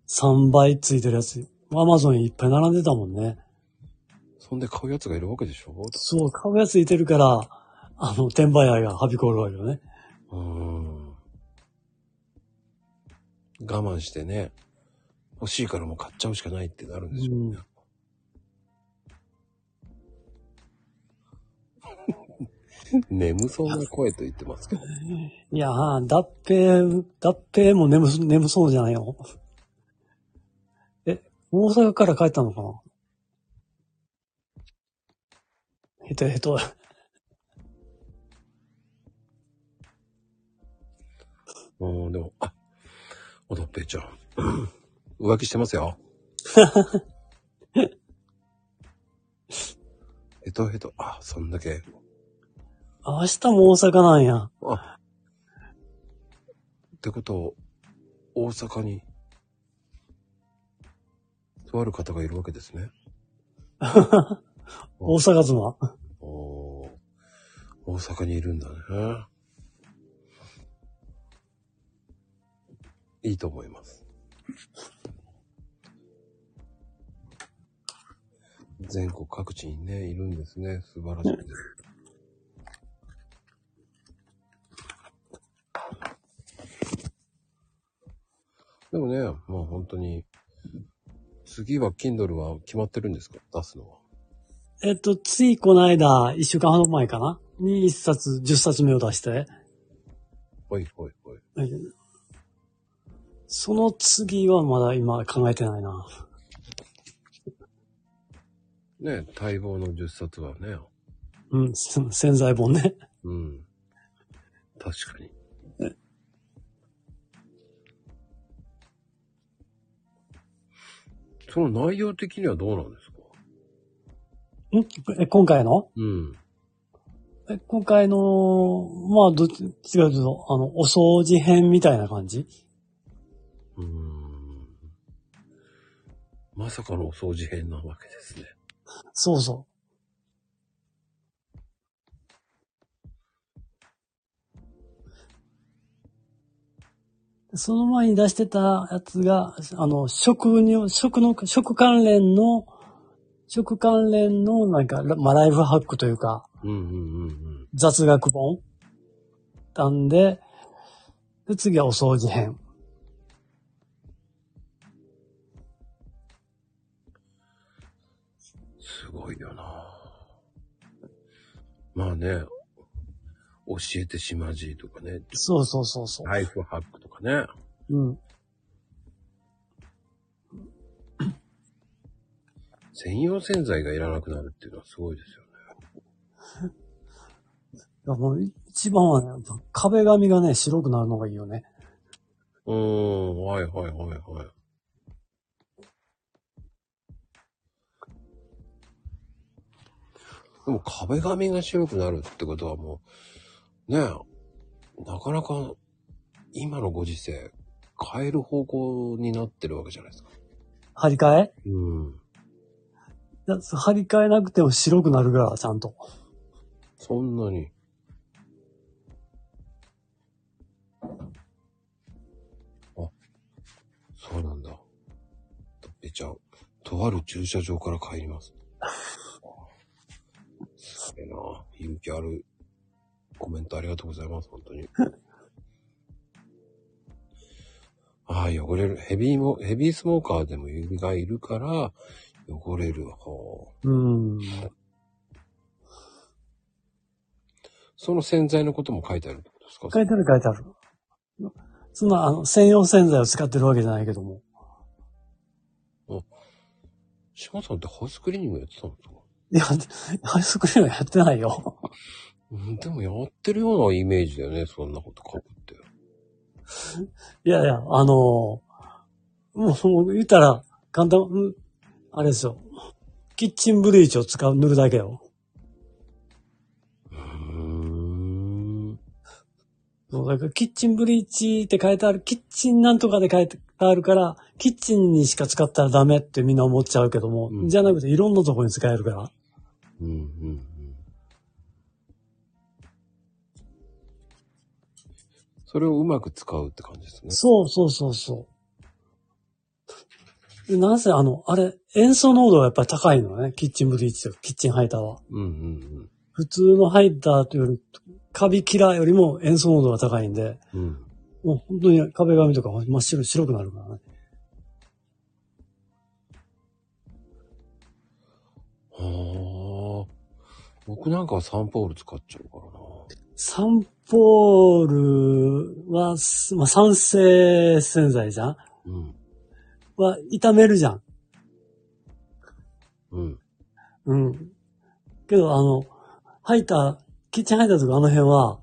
3倍ついてるやつ。アマゾンにいっぱい並んでたもんね。そんで買うやつがいるわけでしょ？そう、買うやついてるから、あの、転売屋がはびこるわけよね。うーん。我慢してね、欲しいからもう買っちゃうしかないってなるんでしょうね。眠そうな声と言ってますけど。いやー、脱平、脱平も眠す、眠そうじゃないよ。え、大阪から帰ったのかな？へとへと。うん、でも、あ、おどっぺいちゃん。浮気してますよ。ヘトヘト、あ、そんだけ。明日も大阪なんや。あ、ってこと、大阪に、とある方がいるわけですね。[LAUGHS] 大阪妻。おー大阪にいるんだね。いいと思います。全国各地にね、いるんですね。素晴らしいです。でもね、もう本当に、次は Kindle は決まってるんですか？出すのは。えっと、ついこの間、一週間ほど前かな？に一冊、十冊目を出して。ほいほいほい。その次はまだ今考えてないな。ね、待望の10冊はね。うん、せ潜在本ね。うん。確かに。その内容的にはどうなんですか？ん？え、今回の？うん。え今回の、まあ、どっちかというと、あの、お掃除編みたいな感じ？うーん。まさかのお掃除編なわけですね。そうそその前に出してたやつが、あの、食に、食の、食関連の、食関連の、なんか、まあ、ライフハックというか、うんうんうんうん。雑学本なんで、で、次はお掃除編。すごいよなまあね、教えてしまじいとかね、そうそうそうそう。ライフハックとかね。うん。専用洗剤がいらなくなるっていうのはすごいですよね。[LAUGHS] いやもう一番はね、壁紙がね、白くなるのがいいよね。うーん、はいはいはいはい。でも壁紙が白くなるってことはもう、ねえ、なかなか今のご時世変える方向になってるわけじゃないですか。張り替え？うん。張り替えなくても白くなるから、ちゃんと。そんなに。あ、そうなんだ。とっぺちゃん、とある駐車場から帰ります。[LAUGHS] すげえな。勇気あるコメントありがとうございます、本当に。[LAUGHS] ああ、汚れる。ヘビーも、ヘビースモーカーでも指がいるから、汚れる方。うん。その洗剤のことも書いてあるってことですか？書いてある書いてある。そんな、あの、専用洗剤を使ってるわけじゃないけども。島さんってハウスクリーニングやってたんですかいや、ハイスクリームはやってないよ。うん、でもやってるようなイメージだよね、そんなこと書くって。いやいや、あのもう、もう言ったら、簡単、うんあれですよ。キッチンブリーチを使う、塗るだけよ。うーん。そうだからキッチンブリーチって書いてある、キッチンなんとかで書いてあるから、キッチンにしか使ったらダメってみんな思っちゃうけども、うんじゃなくていろんなところに使えるから。うん、うん、それをうまく使うって感じですね。そうそうそうそう。でなぜあの、あれ、塩素濃度がやっぱり高いのね。キッチンブリーチとキッチンハイターは。うん、うん、普通のハイターというより、カビキラーよりも塩素濃度が高いんで、うん。うん。もう本当に壁紙とか真っ白、白くなるからね。はあ。僕なんかはサンポール使っちゃうからな。サンポールは、すまあ、酸性洗剤じゃん？うん。は、炒めるじゃん。うん。うん。けど、あの、ハイター、キッチンハイターとかあの辺は、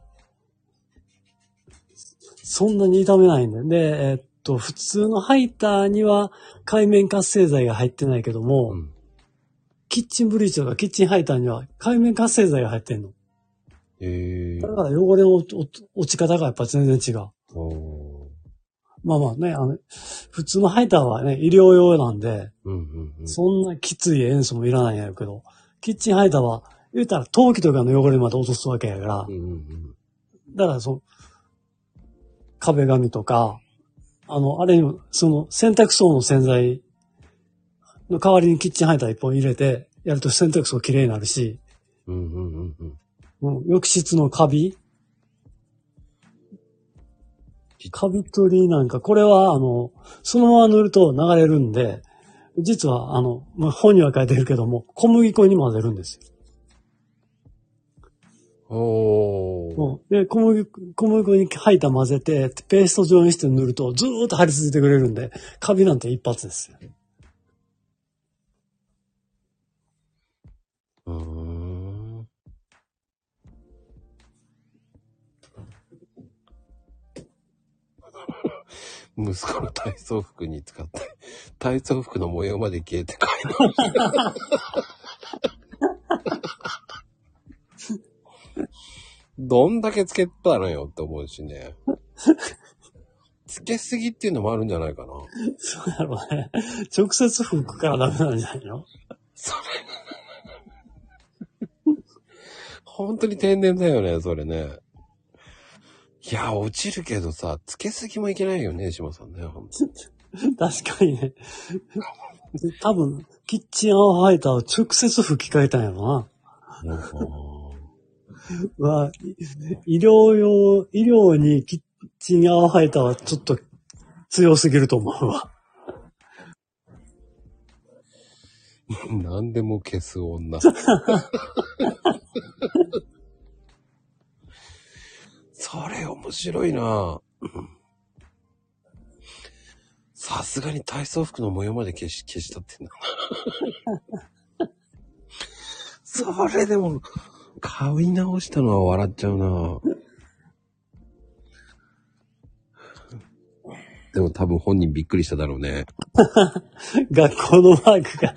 そんなに炒めないんだよ。で、えっと、普通のハイターには海面活性剤が入ってないけども、うん。キッチンブリーチとかキッチンハイターには海面活性剤が入ってんの。ええだから汚れの落ち方がやっぱ全然違う。まあまあね、あの、普通のハイターはね、医療用なんで、うん、うん、うん。そんなきつい塩素もいらないんやけど、キッチンハイターは、言うたら陶器とかの汚れまで落とすわけやからう、ん、うん、だからそう、壁紙とか、あの、あれにも、その洗濯槽の洗剤の代わりにキッチンハイター一本入れて、やると洗濯槽綺麗になるし、うん。うん、うん、うん、うん。うん、浴室のカビカビ取りなんか、これは、あの、そのまま塗ると流れるんで、実は、あの、まあ、本には書いてるけども、小麦粉に混ぜるんですよ。おで、小麦粉、小麦粉に吐いた混ぜて、ペースト状にして塗ると、ずーっと張り付いてくれるんで、カビなんて一発ですよ。うーん。息子の体操服に使って、体操服の模様まで消えて帰る。[LAUGHS] どんだけつけたのよって思うしね。つけすぎっていうのもあるんじゃないかな。そうやろうね。直接吹くからダメなんじゃないの？それ。本当に天然だよね、それね。いや、落ちるけどさ、つけすぎもいけないよね、島さんね。[LAUGHS] 確かにね。多分、キッチンアワーファイターを直接吹き替えたんやろな。[LAUGHS] まあ、い医療用、医療にキッチンアワーファイターはちょっと強すぎると思うわ。[LAUGHS] 何でも消す女。それ面白いなさすがに体操服の模様まで消し、消したってんだな。それでも、買い直したのは笑っちゃうなでも多分本人びっくりしただろうね。学校のマークが。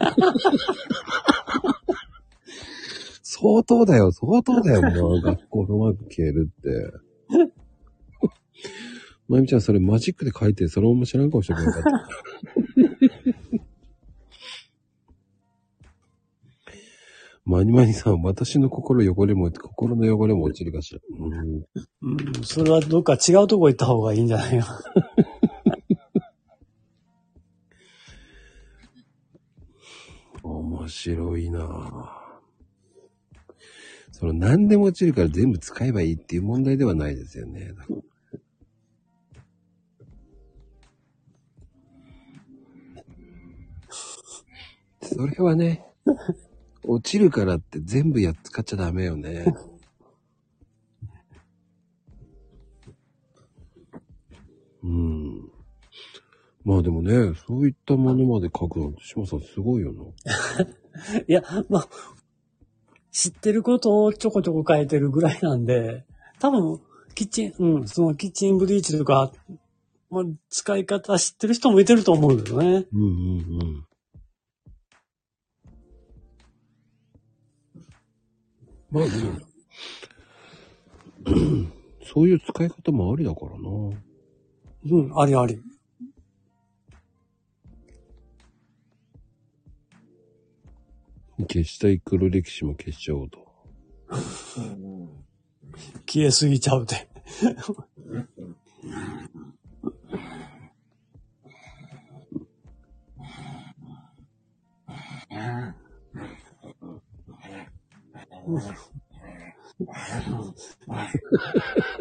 相当だよ、相当だよ、もう。学校のマーク消えるって。[LAUGHS] まゆみちゃん、それマジックで書いて、そのまま知らん顔してくれなかった。マニマニさん、私の心汚れも、心の汚れも落ちるかしら。うん、うん、それはどっか違うとこ行った方がいいんじゃないか。[LAUGHS] 面白いなぁ。その何でも落ちるから全部使えばいいっていう問題ではないですよね。だからそれはね、落ちるからって全部やっ使っちゃダメよね。うん。まあでもね、そういったものまで書くのって、島さんすごいよな。[LAUGHS] いや、まあ、知ってることをちょこちょこ書いてるぐらいなんで、多分、キッチン、うん、そのキッチンブリーチとか、まあ、使い方知ってる人もいてると思うよね。うんうんうん。まあでも、[CLEARS THROAT] そういう使い方もありだからな。うん、ありあり。消したい黒歴史も消しちゃおうと。消えすぎちゃうて。ち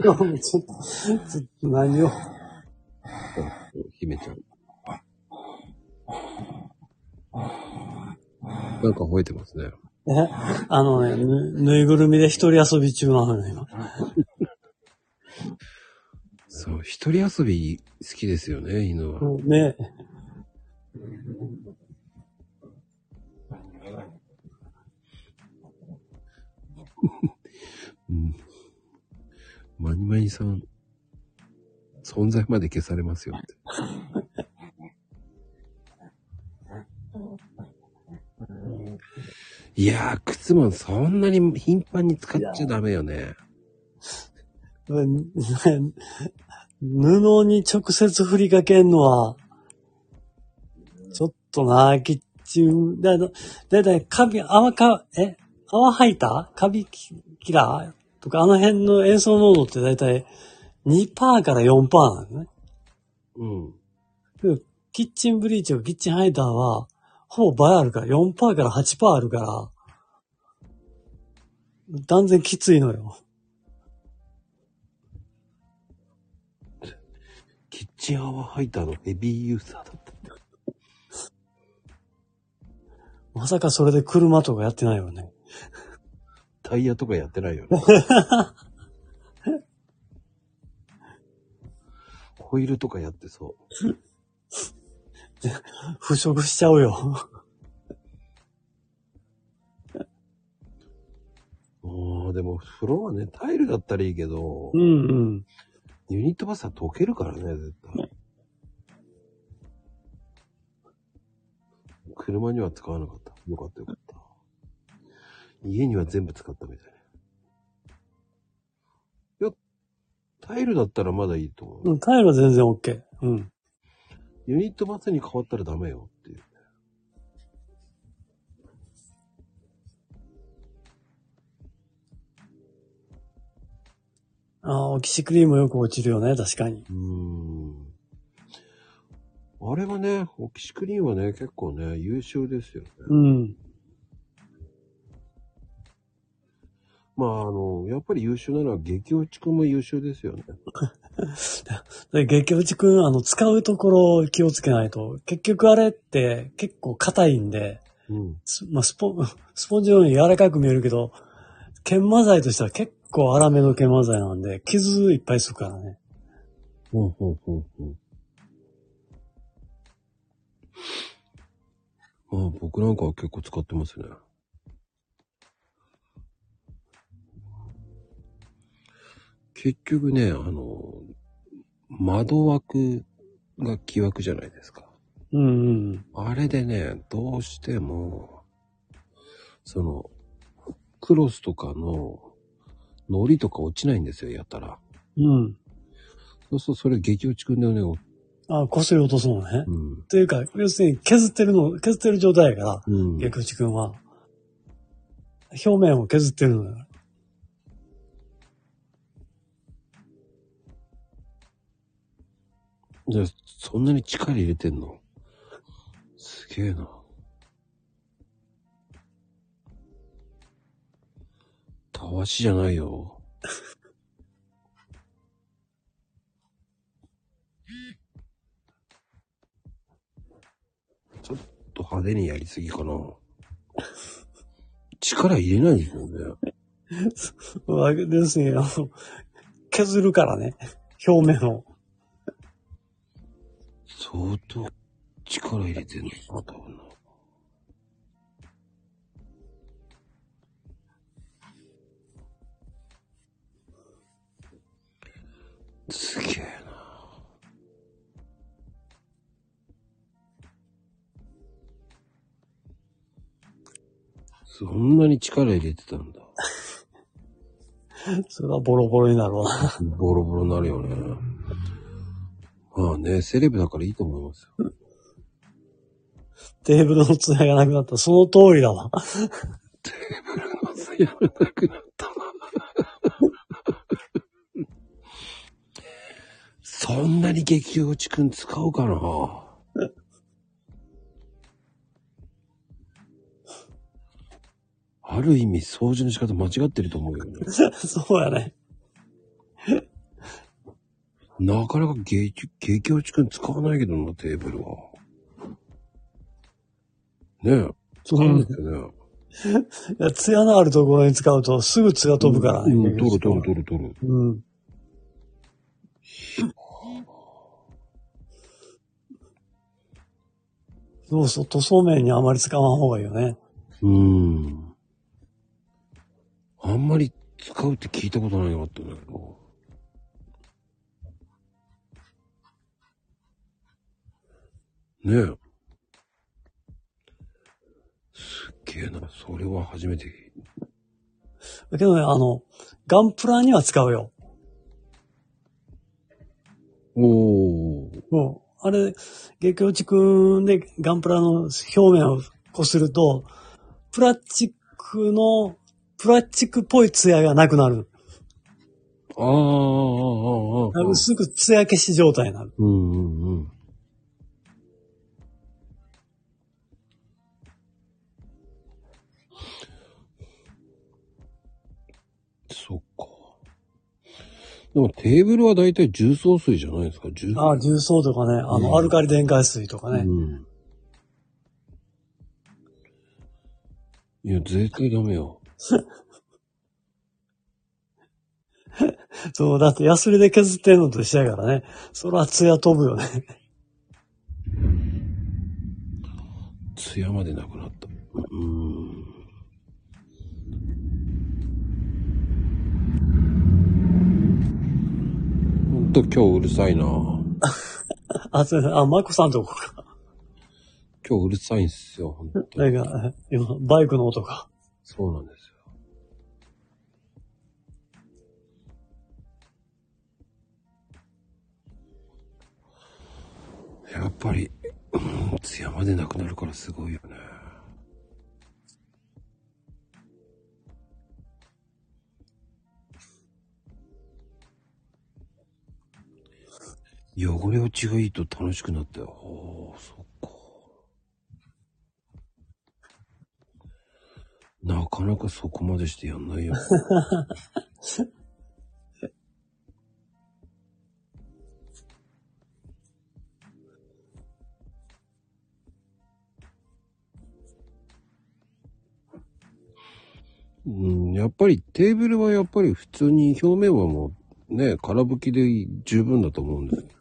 ょっと、ちょっと何を？姫ちゃん。なんか吠えてますね。え？あのね、ぬぬいぐるみで一人遊び中なのよ、今。そう、一人遊び好きですよね、犬は。うんねうん。マニマニさん、存在まで消されますよって。[LAUGHS] いやー、靴もそんなに頻繁に使っちゃダメよね。う [LAUGHS] ん布に直接振りかけんのは、ちょっとな、キッチン、だだだいたいカビ、泡か、え泡吐いたカビキキラーとか、あの辺の塩素濃度ってだいたい2%から4%なんだね。うん。でキッチンブリーチとキッチンハイターは、ほぼ倍あるから、4%から8%あるから、断然きついのよ。キッチンアワーハイターのヘビーユーザーだった。まさかそれで車とかやってないよね。タイヤとかやってないよね。[LAUGHS] ホイールとかやってそう。[LAUGHS] 腐食しちゃうよ。[LAUGHS] ああ、でも風呂はね、タイルだったらいいけどう、んうん。ユニットバスは溶けるからね、絶対。車には使わなかった。よかったよかった。家には全部使ったみたいいや、タイルだったらまだいいと思う。うん、タイルは全然 OK。うん。ユニットバスに変わったらダメよっていう。ああ、オキシクリームよく落ちるよね、確かに。うーん。あれはね、オキシクリーンはね、結構ね、優秀ですよね。うん。まあ、あの、やっぱり優秀なのは、激落ちくんも優秀ですよね。[LAUGHS] [LAUGHS] で、激落ちくん、あの、使うところを気をつけないと、結局あれって結構硬いんで、うん。すまあ、スポン、[LAUGHS] スポンジのように柔らかく見えるけど、研磨剤としては結構粗めの研磨剤なんで、傷いっぱいするからね。ほうほうほうほう。まあ、僕なんかは結構使ってますね。結局ね、あの、窓枠が木枠じゃないですか。うんうん。あれでね、どうしても、その、クロスとかの、糊とか落ちないんですよ、やったら。うん。そうするとそれ激落ちくんだよね。おあ、こすり落とすのね。うん。というか、要するに削ってるの、削ってる状態やから、うん。激落ちくんは。表面を削ってるのよ。じゃあ、そんなに力入れてんの？すげえな。たわしじゃないよ。ちょっと派手にやりすぎかな。力入れないですよね。[LAUGHS] まあ要するに、あの、削るからね。表面を。相当力入れてんのかな、多分な。すげえな。そんなに力入れてたんだ。[LAUGHS] それはボロボロになるわ。[LAUGHS] ボロボロになるよね。まあね、セレブだからいいと思いますよ。テーブルの艶がなくなった。その通りだわ。やめなくなったな。そんなに激落ちくん使うかな？[LAUGHS] ある意味掃除の仕方間違ってると思うよね。[LAUGHS] そうやね。なかなか激、激落ちくん使わないけどな、テーブルは。ねえ。使うんですよね。[LAUGHS] いや、艶のあるところに使うとすぐ艶飛ぶからね。うん、取る取る取る取る。うん。そうそう、塗装面にあまり使わん方がいいよね。うーん。あんまり使うって聞いたことないなかったんだけど。ねえ。すっげえな。それは初めて。だけどね、あの、ガンプラには使うよ。おー。もう、あれ、激落ちくんでガンプラの表面をこすると、プラスチックの、プラスチックっぽい艶がなくなる。ああ、ああ、ああ、ああ。薄く艶消し状態になる。うんうんうん。でもテーブルはだいたい重曹水じゃないですか？重ああ、重曹とかね、あの、うんアルカリ電解水とかね。うん。いや、絶対ダメよ。[LAUGHS] そう、だってヤスリで削ってんのと一緒やからね。それは艶飛ぶよね。艶までなくなった。うーん。と今日うるさいな。[LAUGHS] あ、そうあ、マコさんとこか。今日うるさいんすよ、ほんか、今、バイクの音が。そうなんですよ。やっぱり、うん、艶までなくなるからすごいよね。汚れ落ちがいいと楽しくなったよ。おー、そっか。なかなかそこまでしてやんないよ。[LAUGHS] うん、やっぱりテーブルはやっぱり普通に表面はもうね、空拭きで十分だと思うんです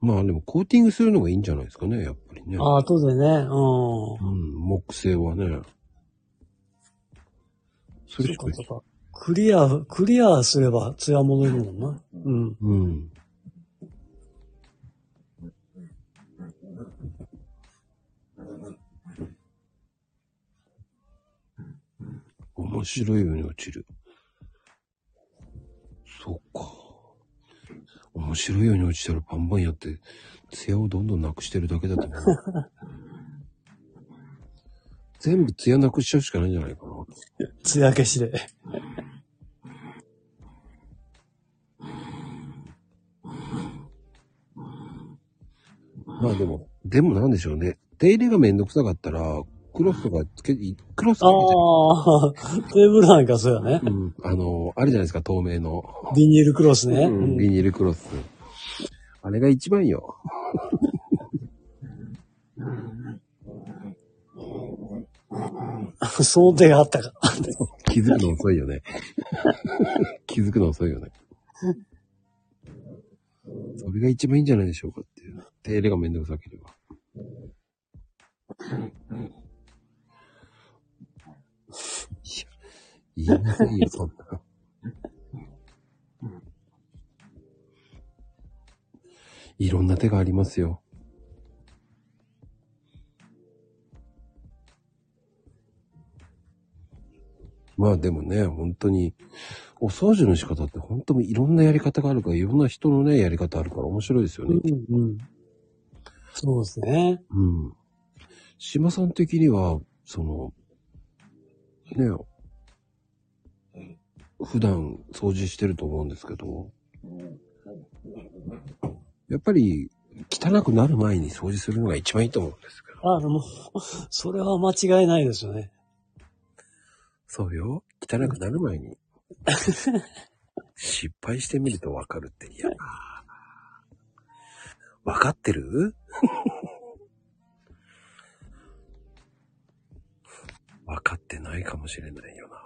まあでもコーティングするのがいいんじゃないですかね、やっぱりね。あ、後でね、うん。うん、木製はね。それしかそうかそうか。クリア、クリアすれば艶戻るもんな。うん。うん。面白いように落ちる。そっか。面白いように落ちたらバンバンやって、艶をどんどんなくしてるだけだと思う。[LAUGHS] 全部艶なくしちゃうしかないんじゃないかな。艶消しで。まあでも、でもなんでしょうね。手入れがめんどくさかったら、クロスとかつけ、クロスつけて、ああ、テーブルなんかそうやね。うん、あの、あるじゃないですか、透明の。ビニールクロスね。うん、うんビニールクロス。あれが一番よ。その手があったか。気づくの遅いよね。気づくの遅いよね。それが一番いいんじゃないでしょうかっていう。手入れがめんどくさければ。いや、言いませんよ、そんな。いろんな手がありますよ。まあでもね、本当に、お掃除の仕方って本当にいろんなやり方があるから、いろんな人のね、やり方あるから面白いですよね。うんうん。そうですね。うん。島さん的には、その、ね、普段掃除してると思うんですけど、やっぱり汚くなる前に掃除するのが一番いいと思うんですけど。あの、もう、それは間違いないですよね。そうよ。汚くなる前に。失敗してみるとわかるって。いや、わかってる？わかってないかもしれないよな。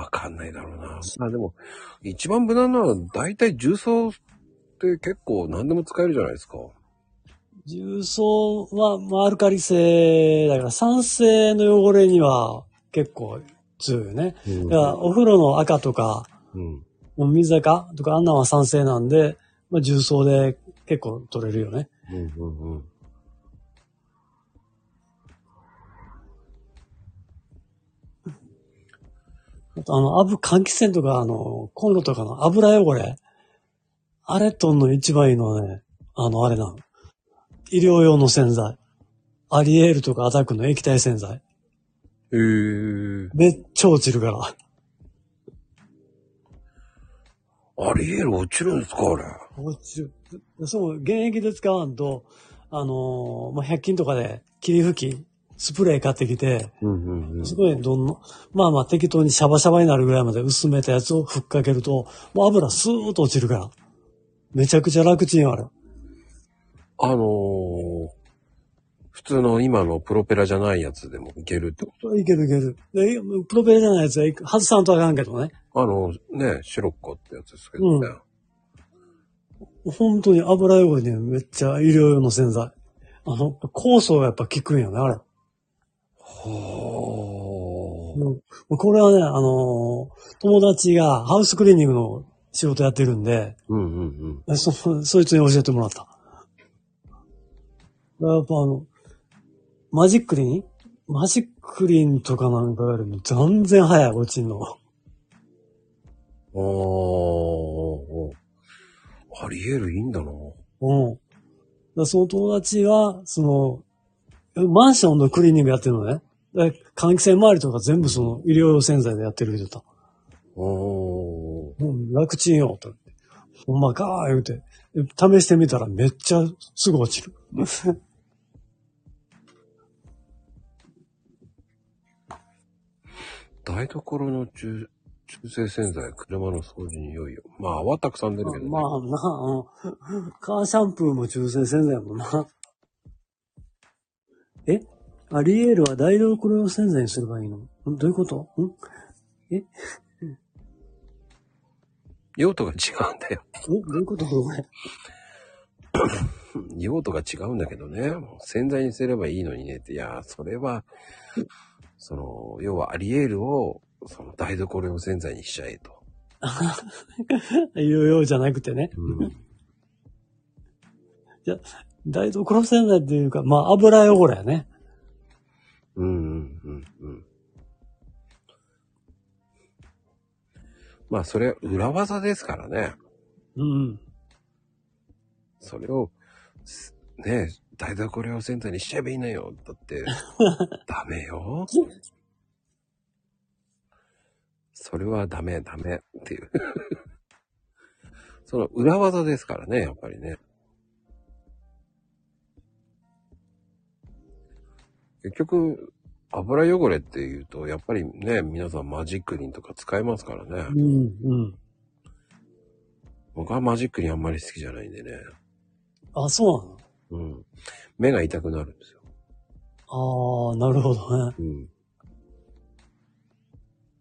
わかんないだろうな。まあでも、一番無難なのは、だいたい重曹って結構何でも使えるじゃないですか。重曹は、まあ、アルカリ性だから酸性の汚れには結構強いよね。うんだからお風呂の赤とか、うん。もう水垢とかあんなんは酸性なんで、まあ、重曹で結構取れるよね。うんうんうん。あとあの、油、換気扇とかあの、コンロとかの油汚れ。あれとんの一番いいのはね、あの、あれなの。医療用の洗剤。アリエールとかアタックの液体洗剤。へえ。めっちゃ落ちるから。アリエール落ちるんですかあれ。そう、現役で使わんと、あのーまあ、100均とかで霧吹き、スプレー買ってきて、うんうんうん。すごいどんの、まあまあ適当にシャバシャバになるぐらいまで薄めたやつをふっかけると、もう油スーッと落ちるから。めちゃくちゃ楽ちんよあれ。あのー、普通の今のプロペラじゃないやつでもいけるってこいけるいける。で、プロペラじゃないやつは外さんとあかんけどね。とあの、ね、シロッコってやつですけどね。本当に油汚れにめっちゃ医療用の洗剤。あの、酵素がやっぱ効くんよね、あれ。はあ。うんこれはね、あのー友達がハウスクリーニングの仕事やってるんで、うんうんうん。そ、そいつに教えてもらった。やっぱあの、マジックリン？マジックリンとかなんかよりも全然早い、落ちんの。ああ。アリエールいいんだな。うん。だその友達は、その、マンションのクリーニングやってるのね。で換気扇周りとか全部その医療用洗剤でやってる人だ。おー。うん、楽ちんよ、と。ほんまかー言うて。で試してみたらめっちゃすぐ落ちる。[LAUGHS] 台所の中、中性洗剤、車の掃除に良いよ。まあ、泡たくさん出るけどね。まあな、うん。カーシャンプーも中性洗剤やもんな。え？アリエールは台所用洗剤にすればいいの？ん？どういうこと？ん？[LAUGHS] 用途が違うんだよ。えどういうこと？これ。[COUGHS] 用途が違うんだけどね。洗剤にすればいいのにねって。いやー、それは、その、要はアリエールを、その台所用洗剤にしちゃえと。[LAUGHS] いうようじゃなくてね。うん。[LAUGHS] 台所洗剤っていうか、まあ油汚れやね。うんうんうんうん。まあ、それ、裏技ですからね。うん。それを、すねえ、台所用洗剤にしちゃえばいいのよ。だって、[LAUGHS] ダメよ。それはダメ、ダメっていう。その裏技ですからね、やっぱりね。結局、油汚れっていうと、やっぱりね、皆さんマジックリンとか使いますからね。うん、うん。僕はマジックリンあんまり好きじゃないんでね。あ、そうなの？うん。目が痛くなるんですよ。ああ、なるほどね。うん。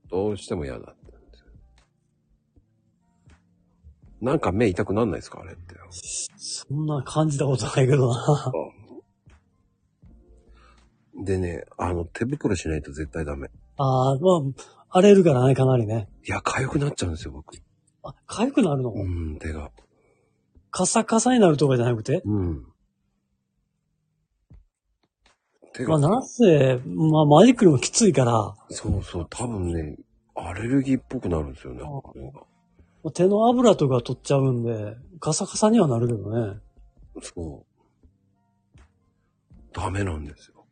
どうしても嫌だって言うんですよ。なんか目痛くなんないですかあれって。そんな感じたことないけどな。[LAUGHS] でね、あの、手袋しないと絶対ダメ。ああ、まあ、荒れるからね、かなりね。いや、痒くなっちゃうんですよ、僕。あ、痒くなるの、うん、手が。カサカサになるとかじゃなくて？うん。手まあ、が、なんせ、まあ、マジックリもきついから、そうそう、多分ね、アレルギーっぽくなるんですよね。あ手の油とか取っちゃうんで、カサカサにはなるけどね。そう。ダメなんですよ。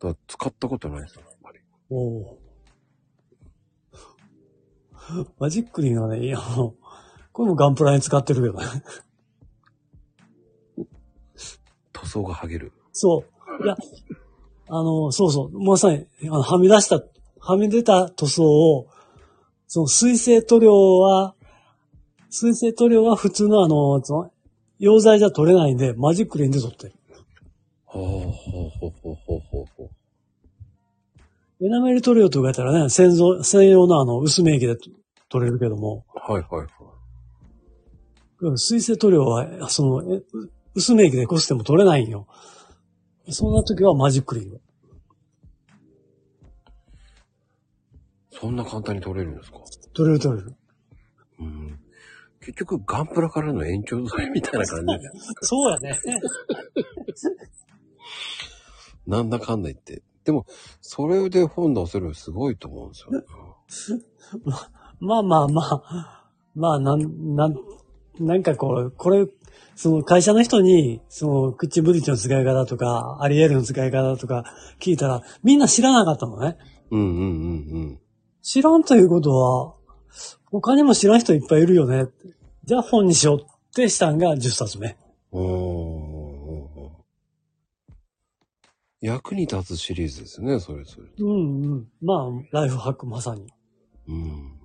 だ使ったことないですよ、やっぱり。おお。マジックリンはね、いや、あのこれもガンプラに使ってるけどね。塗装が剥げる。そう。いや、あの、そうそう。まさに、あの、はみ出した、はみ出た塗装を、その水性塗料は、水性塗料は普通のあの、その、溶剤じゃ取れないんで、マジックリンで取ってる。ほうほうほうほうほうほうほう。エナメル塗料とかやったらね、専用、専用のあの、薄め液で取れるけども、はいはいはい。うん水性塗料は、その、え薄め液でこしても取れないんよ。そんな時はマジックリン。そんな簡単に取れるんですか？取れる取れる。うん。結局、ガンプラからの延長剤みたいな感じで。[LAUGHS] そうやね。[LAUGHS] なんだかんだ言って。でも、それで本出せるのすごいと思うんですよ。[LAUGHS] まあまあまあ、まあなん、なん、なんかこう、これ、その会社の人に、その、クッチンブリッジの使い方とか、アリエールの使い方とか聞いたら、みんな知らなかったのね。うんうんうん知らんということは、他にも知らん人いっぱいいるよね。じゃあ本にしようってしたんが10冊目。役に立つシリーズですね、それそれ。うんうん。まあ、ライフハックまさに。うん。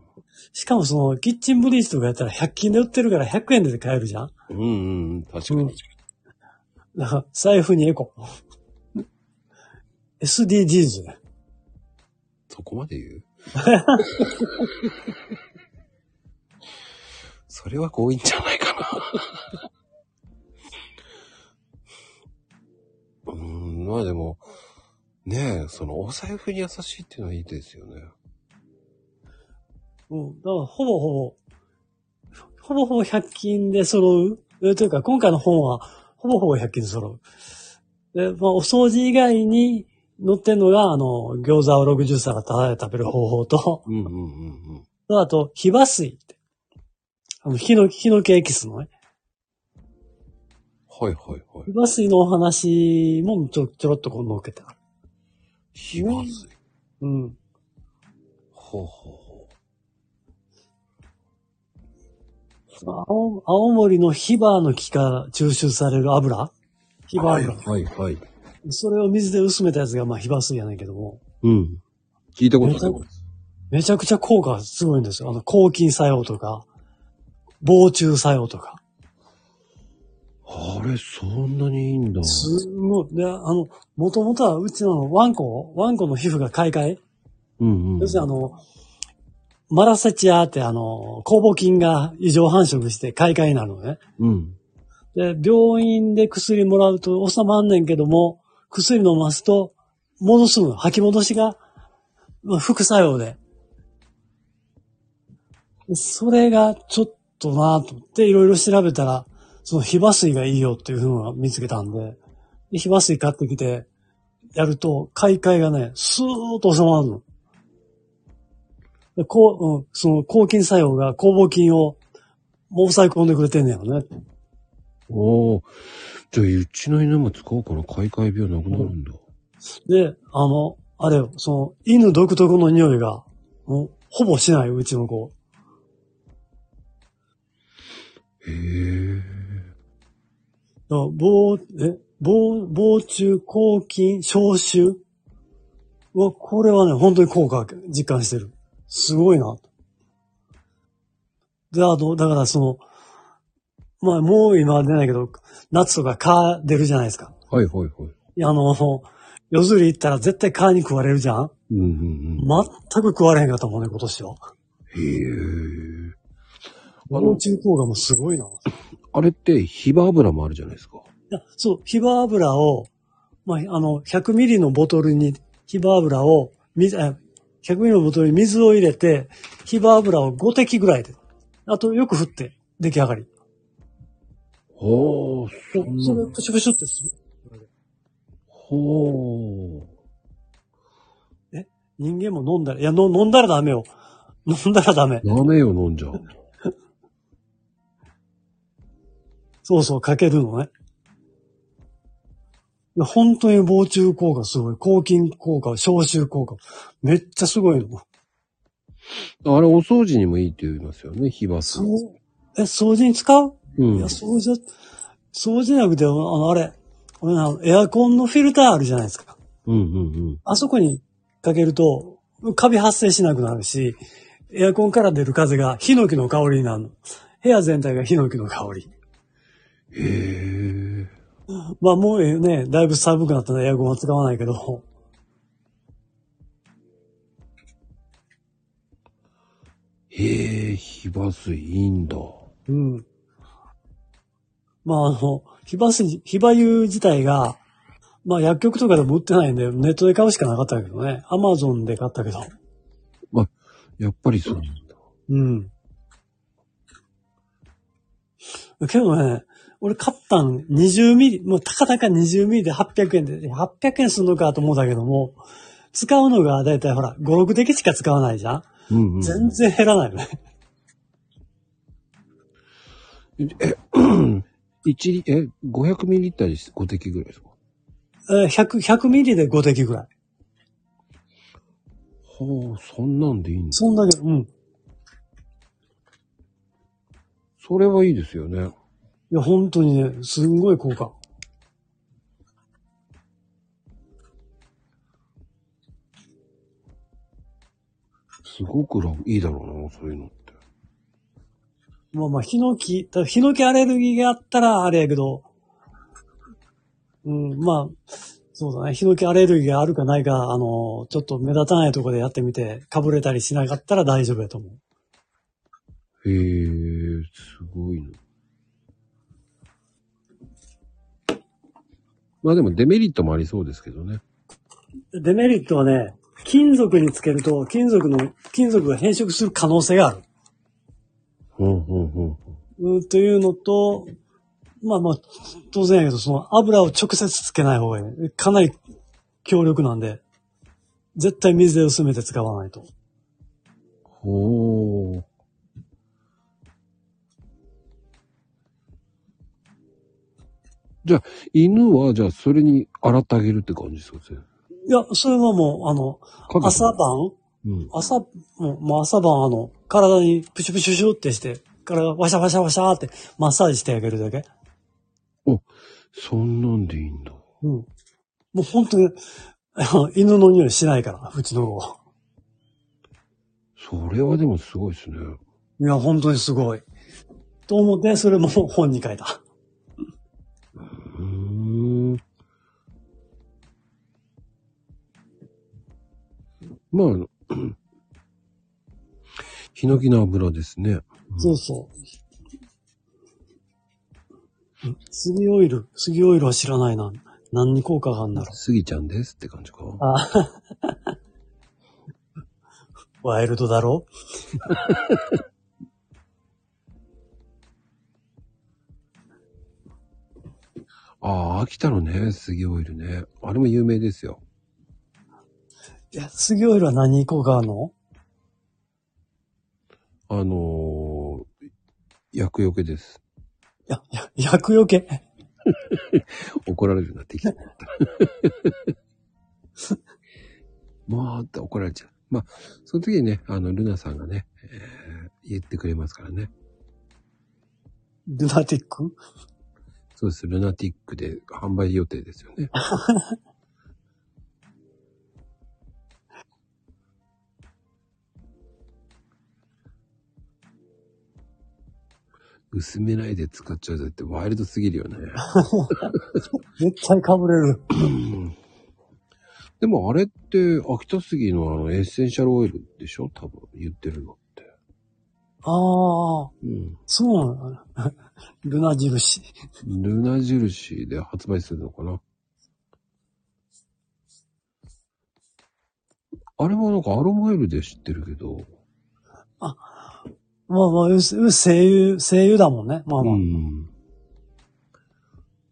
しかもその、キッチンブリーチとかやったら100均で売ってるから100円で買えるじゃんうんうんうん。確かに確かだから、財布にエコ。SDGs。そこまで言う？それは強引じゃないかな。[LAUGHS] うーん、まあでも、ねえ、そのお財布に優しいっていうのはいいですよね。うん。だから、ほぼほぼ、ほぼほぼ100均で揃う。えというか、今回の本は、ほぼほぼ100均で揃う。で、まあ、お掃除以外に載ってんのが、あの、餃子を60皿タダで食べる方法と、うんうんうんうん。[LAUGHS] あと、火麻酔って。あの、火の、火の気エキスのね。はいはいはい。ヒバ水のお話もちょ、ちょろっとこう載っけてある。ヒバ水。うん。ほうほう青青森のヒバの木から抽出される油？ヒう。バはい油。はいはい。それを水で薄めたやつが、まあ、ヒバ水やねんけども、うん。聞いたことあります。めちゃくちゃ効果がすごいんですよ。あの、抗菌作用とか、防虫作用とか。あれ、そんなにいいんだ。すごい。で、あの、もともとはうちのワンコ、ワンコの皮膚が買い替え。うんうん。要するにあの、マラセチアってあの、酵母菌が異常繁殖して買い替えになるのね。うん。で、病院で薬もらうと収まんねんけども、薬飲ますと、戻すの。吐き戻しが、まあ、副作用で。でそれがちょっとなぁと思っていろいろ調べたら、そのヒバ水がいいよっていうのを見つけたんで、でヒバ水買ってきて、やると、買い替えがね、スーッと収まるの。でこう、うん、その抗菌作用が酵母菌をもう抑え込んでくれてんねやろね。おー。じゃあ、うちの犬も使おうかな。買い替え病なくなるんだ。で、あの、あれよ、その、犬独特の匂いが、もう、ほぼしない、うちの子。へえ。防、え、防、防虫、抗菌、消臭は、これはね、本当に効果実感してる。すごいな。で、あと、だからその、まあ、もう今は出ないけど、夏とか蚊出るじゃないですか。はいはいはい。いやあの、夜釣り行ったら絶対蚊に食われるじゃんうんうん全く食われへんかったもんね、今年は。うん。へえ。あ防の、虫効果もすごいな。あれって、ヒバ油もあるじゃないですか。いや、そう、ヒバ油を、まあ、あの、100ミリのボトルにヒバ油を、水、あ100ミリのボトルに水を入れて、ヒバ油を5滴ぐらいで。あと、よく振って、出来上がり。ほー、そんそれ、な。プシュプシュってする。ほー。人間も飲んだら、いや、の飲んだらダメよ。[LAUGHS] 飲んだらダメ。ダメよ、飲んじゃう。そうそう、かけるのね。本当に防虫効果すごい。抗菌効果、消臭効果。めっちゃすごいの。あれ、お掃除にもいいって言いますよね、ヒバ水。そう。え、掃除に使う？うんいや、。掃除は、掃除じゃなくて、あの、あれ、あのエアコンのフィルターあるじゃないですか。うんうんあそこにかけると、カビ発生しなくなるし、エアコンから出る風がヒノキの香りになるの。部屋全体がヒノキの香り。うん。へえ。まあもうね、だいぶ寒くなったらエアコンは使わないけど、へえ、ヒバ水いいんだ。うん。まああの、ヒバ水、ヒバ油自体が、まあ薬局とかでも売ってないんで、ネットで買うしかなかったけどね。アマゾンで買ったけど。やっぱりそうなんだ。うん。けどね、俺買ったん20ミリ、もうたかたか20ミリで800円で、800円すんのかと思ったけども、使うのがだいたいほら、5、6滴しか使わないじゃん、うんうん。全然減らないよね。え、[CLEARS THROAT] 一リ、え、500ミリリッターに5滴ぐらいですか？えー100、100ミリで5滴ぐらい。ほう、そんなんでいいんだ。そんだけ、うん。いそれはいいですよね。や、本当にね、すんごい効果。すごく楽、いいだろうな、そういうのって。まあまあ、ヒノキ、ただヒノキアレルギーがあったらあれやけど、うん、まあ、そうだね。ヒノキアレルギーがあるかないか、あの、ちょっと目立たないところでやってみて、かぶれたりしなかったら大丈夫やと思う。へえ、すごいな。まあでもデメリットもありそうですけどね。デメリットはね、金属につけると、金属の、金属が変色する可能性がある。ほうほうほう。うん、というのと、まあまあ、当然やけど、その油を直接つけない方がいいね。かなり強力なんで、絶対水で薄めて使わないと。ほう。犬は、じゃあ、それに洗ってあげるって感じですかね。いや、それはもう、あの、朝晩？うん。朝、もうもう朝晩あの、体にプシュプシュシュってして、体ワシャワシャワシャってマッサージしてあげるだけ。そんなんでいいんだ。うん。もう本当に、[LAUGHS] 犬の匂いしないから、うちの子は。それはでもすごいですね。いや、本当にすごい。と思って、それも本に書いた。まあ [CLEARS THROAT] ヒノキの油ですね。そうそう。ん杉オイル、杉オイルは知らないな。何に効果があるんだろスギちゃんですって感じか。う。あ [LAUGHS] ワイルドだろ？[LAUGHS] ああ、秋田のね、杉オイルね。あれも有名ですよ。いや、杉オイルは何に効果あるの？あのー、薬よけです。いや、いや、薬よけ。[LAUGHS] 怒られるなってきた。まあって怒られちゃう。まあ、その時にね、あの、ルナさんがね、えー言ってくれますからね。ルナティック？そうです。ルナティックで販売予定ですよね。[LAUGHS] 薄めないで使っちゃうぜってワイルドすぎるよね。絶対かぶれる。[LAUGHS] でもあれって秋田杉のあのエッセンシャルオイルでしょ？多分言ってるのって。ああ、うん。そうなの。[LAUGHS] ルナ印。ルナ印で発売するのかな？あれはなんかアロマオイルで知ってるけど。まあまあ、うすう声優、声優だもんね。まあまあ。うん。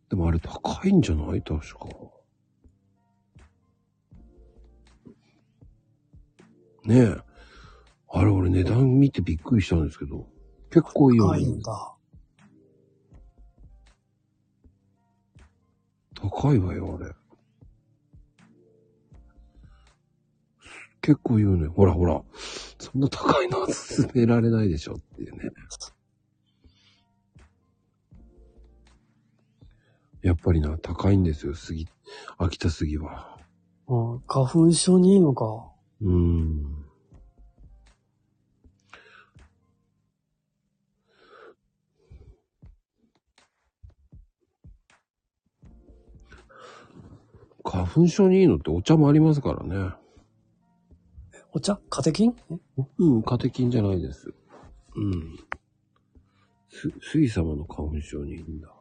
でもあれ高いんじゃない？確か。ねえ。あれ俺値段見てびっくりしたんですけど。結構いいよね高い。んだ。高いわよ、あれ。結構言うね。ほらほら。そんな高いのは勧められないでしょっていうね。やっぱりな、高いんですよ、杉。秋田杉は。うん、花粉症にいいのか。うーん。花粉症にいいのってお茶もありますからね。お茶？カテキン？え？うん、カテキンじゃないです。うん。す、杉様の花粉症にいいんだ。へ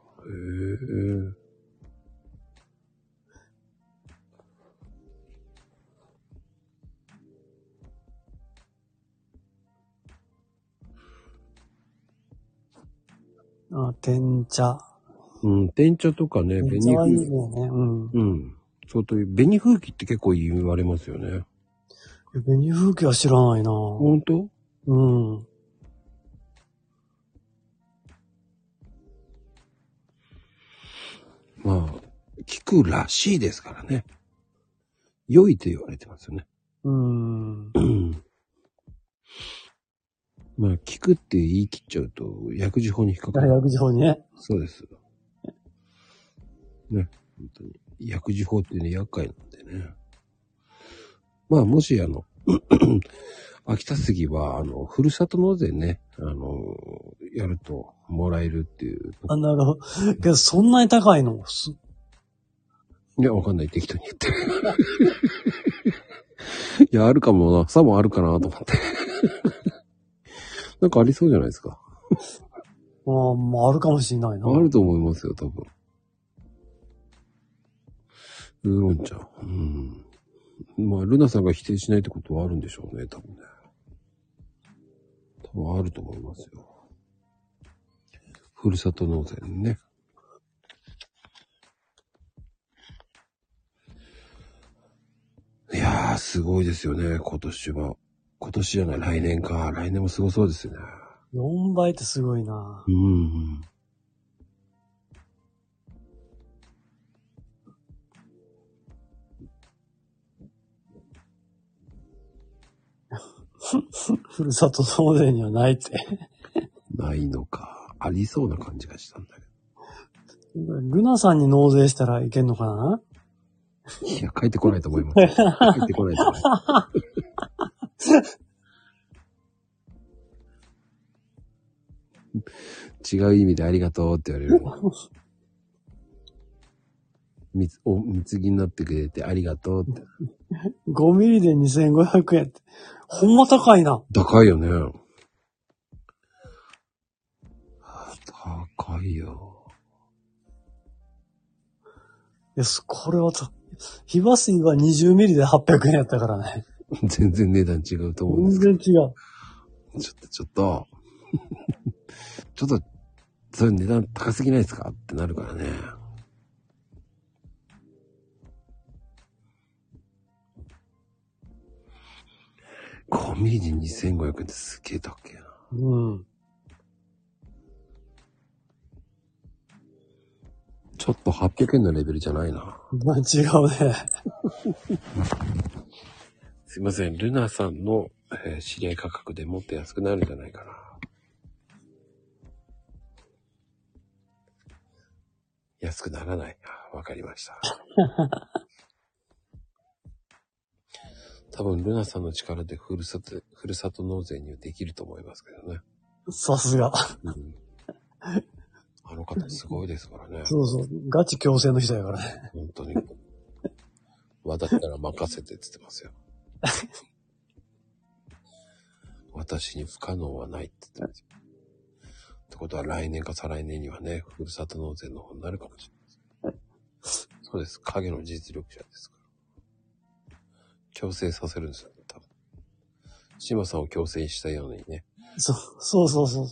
え。あ、天茶。うん、天茶とかね、天紅風よね。うん。うん。そうという、紅風紀って結構言われますよね。紅風紀は知らないな本当？うん。まあ、聞くらしいですからね。良いと言われてますよね。うん。うん。まあ、聞くって言い切っちゃうと、薬事法に引っかかる。大学上にね。そうです。ね、本当に。薬事法ってね、厄介なんでね。まあ、もしあの、[CLEARS THROAT] 秋田杉は、あの、ふるさと納税ね、あの、やるともらえるっていう。あ、なるほど。けど、そんなに高いの？すいや、わかんない。適当に言ってる。[LAUGHS] いや、あるかもな。さもあるかなと思って。[LAUGHS] なんかありそうじゃないですか。ああ、まあ、あるかもしれないな。あると思いますよ、多分。ウーロン茶。うん。まあ、ルナさんが否定しないってことはあるんでしょうね、多分ね。多分あると思いますよ。ふるさと納税ね。いやー、すごいですよね、今年は。今年じゃない、来年か。来年もすごそうですよね。4倍ってすごいな。うんうん。[LAUGHS] ふるさと納税にはないって。ないのか。ありそうな感じがしたんだけルナさんに納税したらいけんのかな？ど。いや、帰ってこないと思います。帰ってこないと思います。違う意味でありがとうって言われる。みつ、お、貢ぎになってくれてありがとうって。5ミリで2500円って。ほんま高いな。高いよね。あ高いよ。いや、すこれはた、火箸は20ミリで800円やったからね。全然値段違うと思うんです全け然違う。ど。ちょっと、ちょっと。[LAUGHS] ちょっと、それ値段高すぎないですか？ってなるからね。5ミリで2500円ってすげえ高えな。うん。ちょっと800円のレベルじゃないな。まあ違うね。[LAUGHS] すいません。ルナさんの、えー知り合い価格でもっと安くなるんじゃないかな。安くならない。あわかりました。[LAUGHS] 多分、ルナさんの力でふるさと、ふるさと納税にはできると思いますけどね。さすが。うん、あの方すごいですからね。そうそう。ガチ強制の人やからね。本当に。私なら任せてって言ってますよ。私に不可能はないって言ってますよ。ってことは来年か再来年にはね、ふるさと納税の方になるかもしれません。そうです。影の実力者ですから。強制させるんですよ、多分。島さんを強制したようにね。そう、そうそうそう。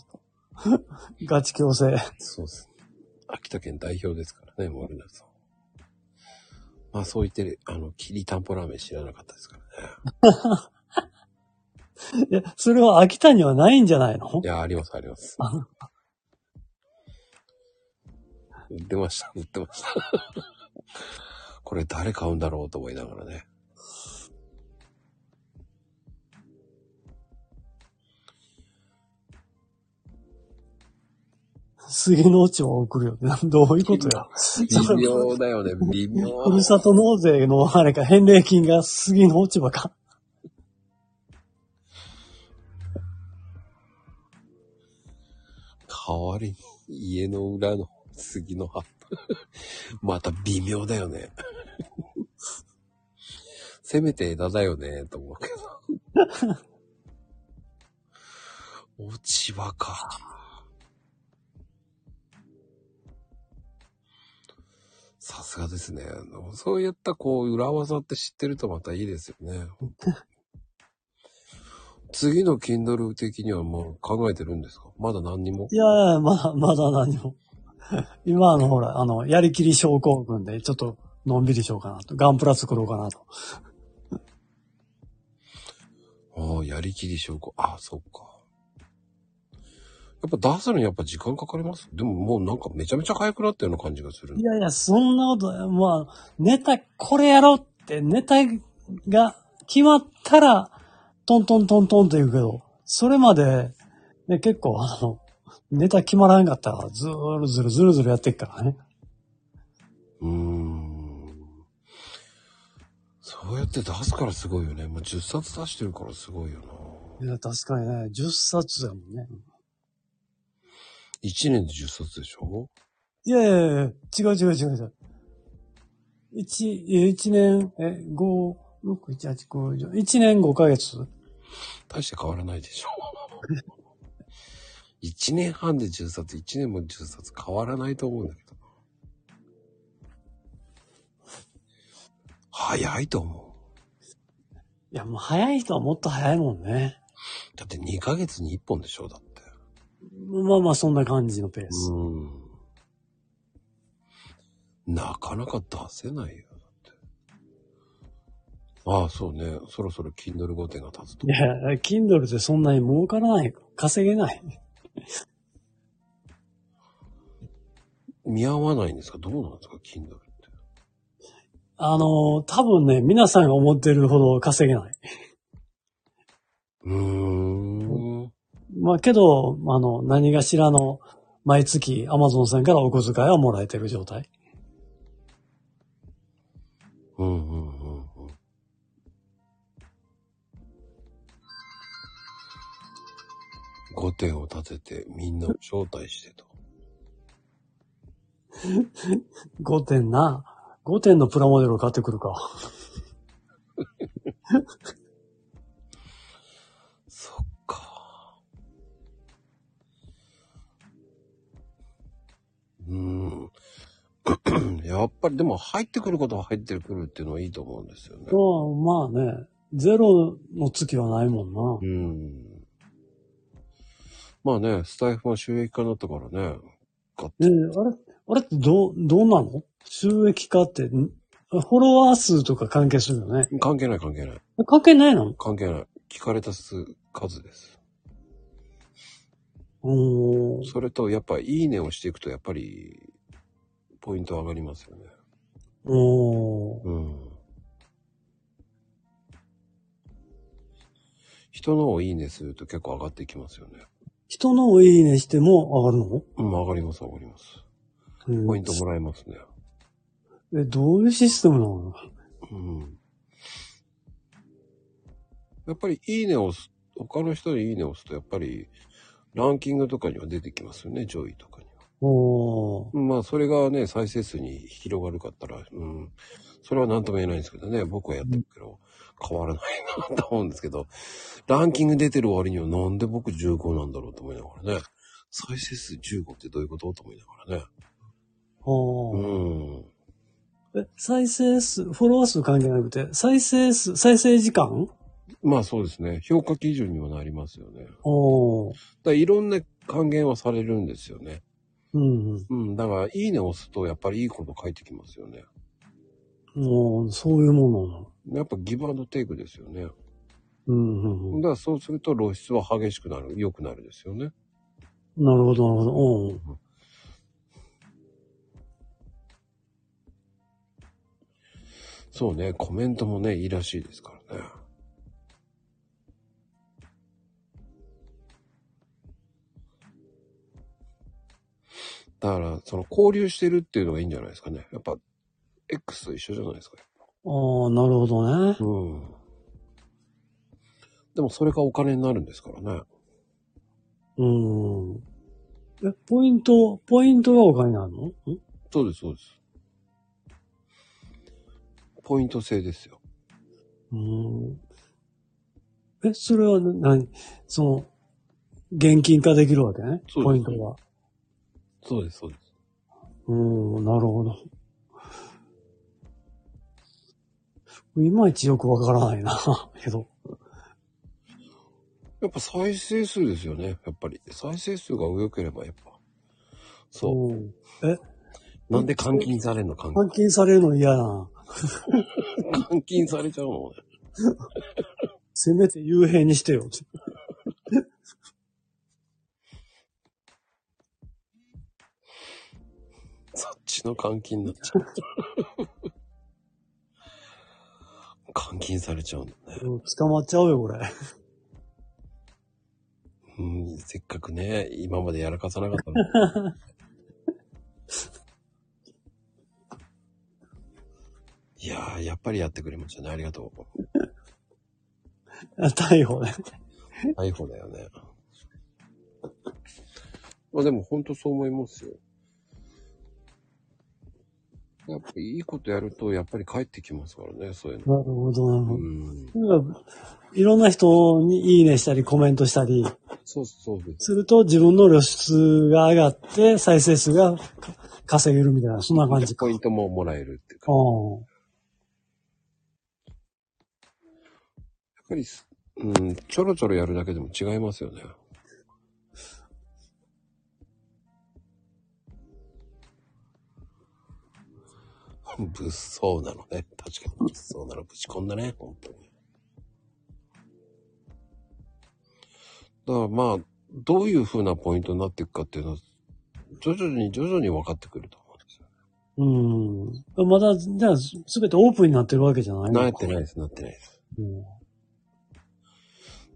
[LAUGHS] ガチ強制。そうです。秋田県代表ですからね、モルナさん。まあそう言って、あの、きりたんぽラーメン知らなかったですからね。[LAUGHS] いや、それは秋田にはないんじゃないの？いや、あります、あります。[LAUGHS] 売ってました、売ってました。これ誰買うんだろうと思いながらね。杉の落ち葉を送るよね。[LAUGHS] どういうことや。微妙だよね、微妙。ふるさと納税のあれか、返礼金が杉の落ち葉か。代わりに家の裏の杉の葉っぱ。[LAUGHS] また微妙だよね。せめて枝だよね、と思うけど。落ち葉か。さすがですね。そういったこう裏技って知ってるとまたいいですよね。[LAUGHS] 次の Kindle 的にはもう考えてるんですか？まだ何にも？いやいや、まだ、まだ何も。[LAUGHS] 今あの、ほら、あの、やりきり症候群で、ちょっと、のんびりしようかなと。ガンプラ作ろうかなと。[LAUGHS] ああ、やりきり証拠。ああ、そっか。やっぱ出すのにやっぱ時間かかります？でももうなんかめちゃめちゃ早くなったような感じがするい。やいや、そんなこと、まあ、ネタ、これやろうって、ネタが決まったら、トントントントンって言うけど、それまで、ね、結構あの、ネタ決まらんかったら、ずーるずるずるずるやってっからね。うーん。そうやって出すからすごいよね。もう10冊出してるからすごいよな。いや、確かにね、10冊だもんね。1年で10冊でしょ？いやいやいや、違う違う違う違う。一、一年、え、五、六、一、八、九、十、一年五ヶ月大して変わらないでしょ。[LAUGHS] 1年半で10冊、1年も10冊変わらないと思うんだけど。早いと思う。いや、もう早い人はもっと早いもんね。だって2ヶ月に1本でしょ？だって。まあまあ、そんな感じのペース。うん。なかなか出せないよ。だって。ああ、そうね。そろそろ Kindle 5点が立つとい。や、Kindle でそんなに儲からない。稼げない。見合わないんですか？どうなんですか ?Kindle って。あの、多分ね、皆さんが思ってるほど稼げない。うーん。まあけど、あの、何がしらの毎月 Amazon さんからお小遣いはもらえてる状態。うんうんうんうん。御殿を建ててみんなを招待してと。5点な。5点のプラモデルを買ってくるか。うーん。[CLEARS THROAT] やっぱりでも入ってくることは入ってくるっていうのはいいと思うんですよね。うん、まあね。ゼロの月はないもんな。うん。まあね、スタイフも収益化になったからね。買っえーあれ、あれってどう、どうなの？収益化って、んフォロワー数とか関係するよね。関係ない関係ない。関係ないの？関係ない。聞かれた数数です。おーそれと、やっぱ、いいねをしていくと、やっぱり、ポイント上がりますよね。おーうん。人のをいいねすると結構上がってきますよね。人のをいいねしても上がるの？うん、上がります上がります。うんポイントもらえますね。え、どういうシステムなの？うん。やっぱり、いいねを押す、他の人にいいねを押すと、やっぱり、ランキングとかには出てきますよね、上位とかには。おまあ、それがね、再生数に広がるかったら、うん、それは何とも言えないんですけどね、僕はやってるけど、変わらないなと思うんですけど、ランキング出てる割にはなんで僕15なんだろうと思いながらね、再生数15ってどういうこと？と思いながらね。おーうん。え、再生数、フォロワー数関係なくて、再生数、再生時間まあそうですね。評価基準にはなりますよね。おーらいろんな還元はされるんですよね。うんうん。うん。だから、いいねを押すと、やっぱりいいこと書いてきますよね。もう、そういうものなの。やっぱギブアンドテイクですよね。うんうんうん。だからそうすると露出は激しくなる、良くなるですよね。なるほど、なるほど。うん。そうね、コメントもね、いいらしいですからね。だから、その交流してるっていうのがいいんじゃないですかね。やっぱ、X と一緒じゃないですか。ああ、なるほどね。うん。でもそれがお金になるんですからね。うん。え、ポイント、ポイントがお金になるの？ん？そうです、そうです。ポイント制ですよ。うん。え、それは何？その、現金化できるわけねポイントが。そうです、そうです。うん、なるほど。いまいちよくわからないな、[LAUGHS] けど。やっぱ再生数ですよね、やっぱり。再生数が良ければやっぱ。そう。うん。なんで監禁されんの監換金されるの嫌だな。[LAUGHS] 監禁されちゃうの [LAUGHS] せめて幽閉にしてよ。ちの監禁になっちゃう。[LAUGHS] 監禁されちゃうんだね。うん捕まっちゃうよ、これ。うん、せっかくね、今までやらかさなかったのに。[LAUGHS] いやー、やっぱりやってくれましたね。ありがとう。逮捕ね。逮捕だよね。まあでも本当そう思いますよ。やっぱいいことやると、やっぱり帰ってきますからね、そういうの。なるほど、なるほうど。ん。なんかいろんな人にいいねしたりコメントしたりそうそうです。すると自分の露出が上がって再生数が稼げるみたいな、そんな感じか。ポイントももらえるっていうか。あやっぱりす、うん、ちょろちょろやるだけでも違いますよね。物騒なのね。確かに物騒なのぶち込んだね。本当に。だからまあ、どういう風なポイントになっていくかっていうのは、徐々に徐々に分かってくると思うんですよ。うん。まだ、じゃあ、すべてオープンになってるわけじゃないのなってないです、なってないです。うん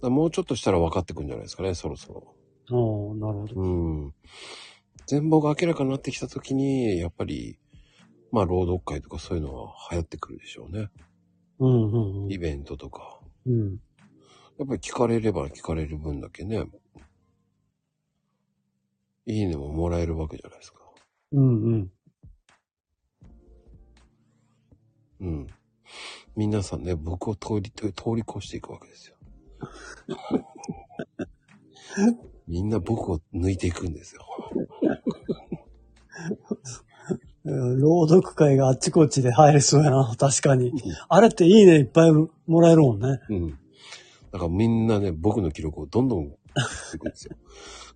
だもうちょっとしたら分かってくるんじゃないですかね、そろそろ。おーなるほど。うん。全貌が明らかになってきたときに、やっぱり、まあ、朗読会とかそういうのは流行ってくるでしょうね。うんうんイベントとか。うん。うん。やっぱり聞かれれば聞かれる分だけね、いいねももらえるわけじゃないですか。うんうん。うん。皆さんね、僕を通り、通り越していくわけですよ。[LAUGHS] みんな僕を抜いていくんですよ。[LAUGHS] うん朗読会があっちこっちで入れそうやな、確かに。あれっていいねいっぱいもらえるもんね。うん。だからみんなね、僕の記録をどんどんんですよ。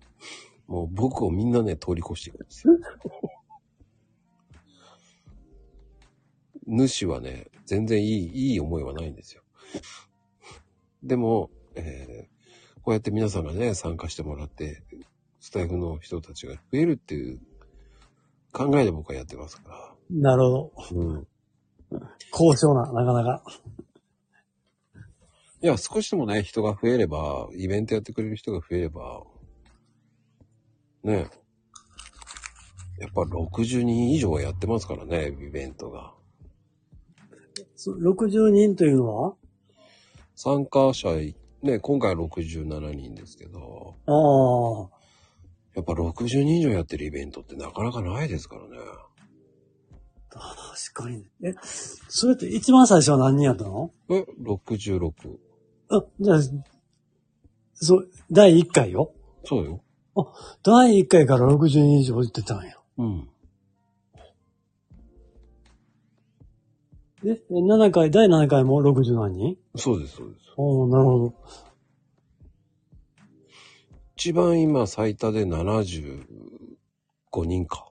[LAUGHS] もう僕をみんなね、通り越していくんですよ。主はね、全然いい、いい思いはないんですよ。でも、えーこうやって皆さんがね、参加してもらって、スタイフの人たちが増えるっていう考えで僕はやってますかなるほど。ら。うん。高尚な、なかなか。いや、少しでもね、人が増えれば、イベントやってくれる人が増えれば、ね、やっぱ60人以上はやってますからね、イベントが。そ60人というのは？参加者、ね、今回は67人ですけど、ああ。やっぱ60人以上やってるイベントってなかなかないですからね。確かに。え、それって一番最初は何人やったの？え、66。あ、じゃあ、そう、第1回よ。そうよ。第1回から60人以上行ってたんや。うん。え、え7回、第7回も60何人？そうです、そうです。おーなるほど。一番今最多で75人か。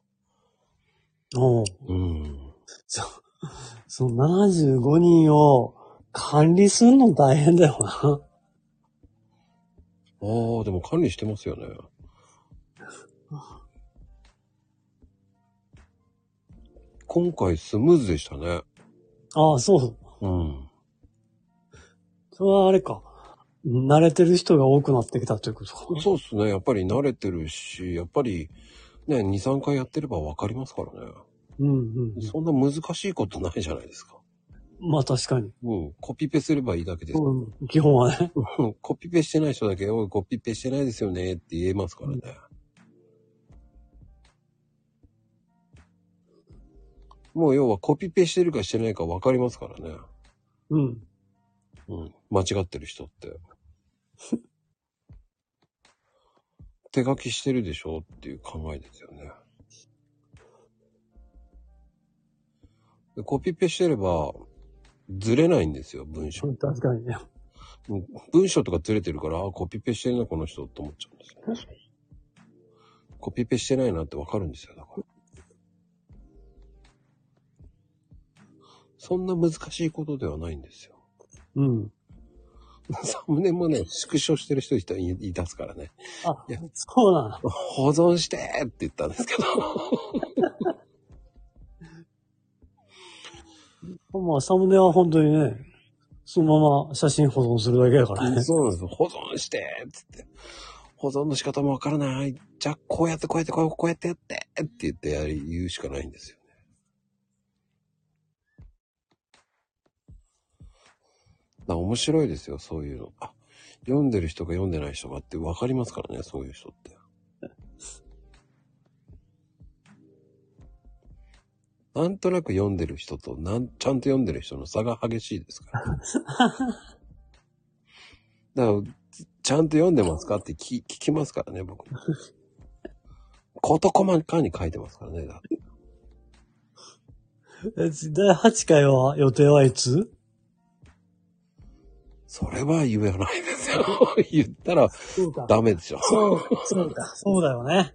おーうん。そ、[LAUGHS] その75人を管理するの大変だよな。ああ、でも管理してますよね。今回スムーズでしたね。ああ、そう。うん。それはあれか。慣れてる人が多くなってきたということか。そうっすね。やっぱり慣れてるし、やっぱりね、2、3回やってればわかりますからね。うんうんうん。そんな難しいことないじゃないですか。まあ確かに。うん。コピペすればいいだけです。うん、基本はね。うんコピペしてない人だけ、おい、コピペしてないですよねって言えますからね。もう要はコピペしてるかしてないか分かりますからね。うん。うん。間違ってる人って。手書きしてるでしょっていう考えですよね。でコピペしてれば、ずれないんですよ、文章。確かにね。うん文章とかずれてるから、あ、コピペしてるな、この人って思っちゃうんですよ。コピペしてないなってわかるんですよ、だから。そんな難しいことではないんですよ。うん。[LAUGHS] サムネもね、縮小してる人いたすからね。あいや、そうなの。保存してって言ったんですけど。[LAUGHS] まあ、サムネは本当にね、そのまま写真保存するだけだからね。そうなんですよ。保存してっつって。保存の仕方もわからない。じゃあ、こうやってこうやってこうこうやってやってって言ってやり言うしかないんですよだ面白いですよ、そういうの。あ、読んでる人が読んでない人がってわかりますからね、そういう人って。なんとなく読んでる人となん、ちゃんと読んでる人の差が激しいですから。[LAUGHS] だから、ちゃんと読んでますかって聞聞きますからね、僕。事細かに書いてますからね、だって。[LAUGHS] え第8回は予定はいつ？それは言わないですよ。[LAUGHS] 言ったら。ダメでしょ。そう、そうか。そうだよね。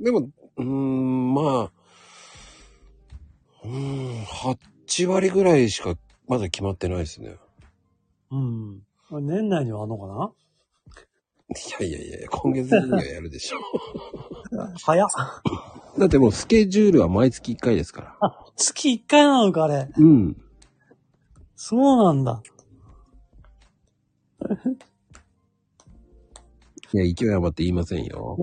でも、うーん、まあ、うーん、8割ぐらいしかまだ決まってないですね。うん。年内にはあんのかな？いやいやいや、今月中にはやるでしょ。[LAUGHS] 早っ。だってもうスケジュールは毎月1回ですから。あ、月1回なのか、あれ。うん。そうなんだ。いや、勢い余って言いませんよ。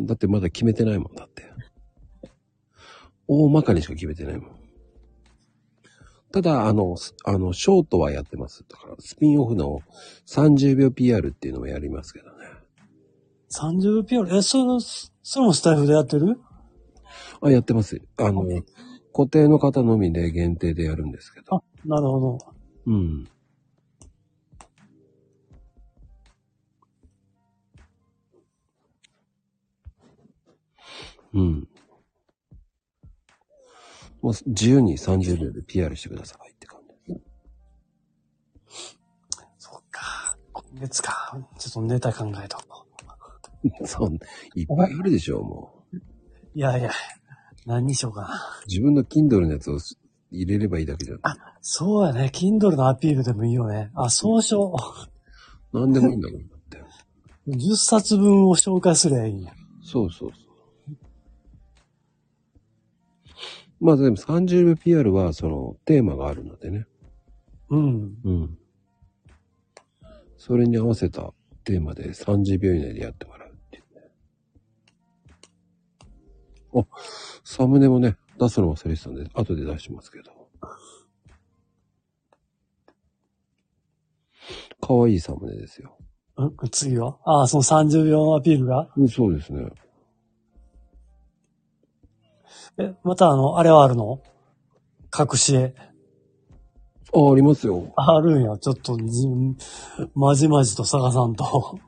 だってまだ決めてないもんだって。大まかにしか決めてないもん。ただ、あの、あの、ショートはやってます。だから、スピンオフの30秒 PR っていうのもやりますけどね。30秒 PR? え、その、それもスタイフでやってる？あ、やってます。あの、固定の方のみで限定でやるんですけど。あ、なるほど。うん。うん。もう自由に30秒で PR してくださいって感じです。そっか。今月か。ちょっとネタ考えとこう。[LAUGHS] そう、いっぱいあるでしょ、もう。いやいや、何にしようかな。自分の Kindle のやつを入れればいいだけじゃん。そうやね。Kindle のアピールでもいいよね。あ、そうしよなんでもいいんだもんだって。う。10冊分を紹介すりゃいいんや。そうそうそう。まあでも30秒 PR はそのテーマがあるのでね。うん。うん。それに合わせたテーマで30秒以内でやってもらうあ、サムネもね、出すの忘れてたんで、後で出しますけど。かわいいサムネですよ。ん次は？あ、その30秒のアピールが？うんそうですね。え、またあの、あれはあるの？隠し絵。あ、ありますよ。あるんや。ちょっとじ、まじまじと探さんと。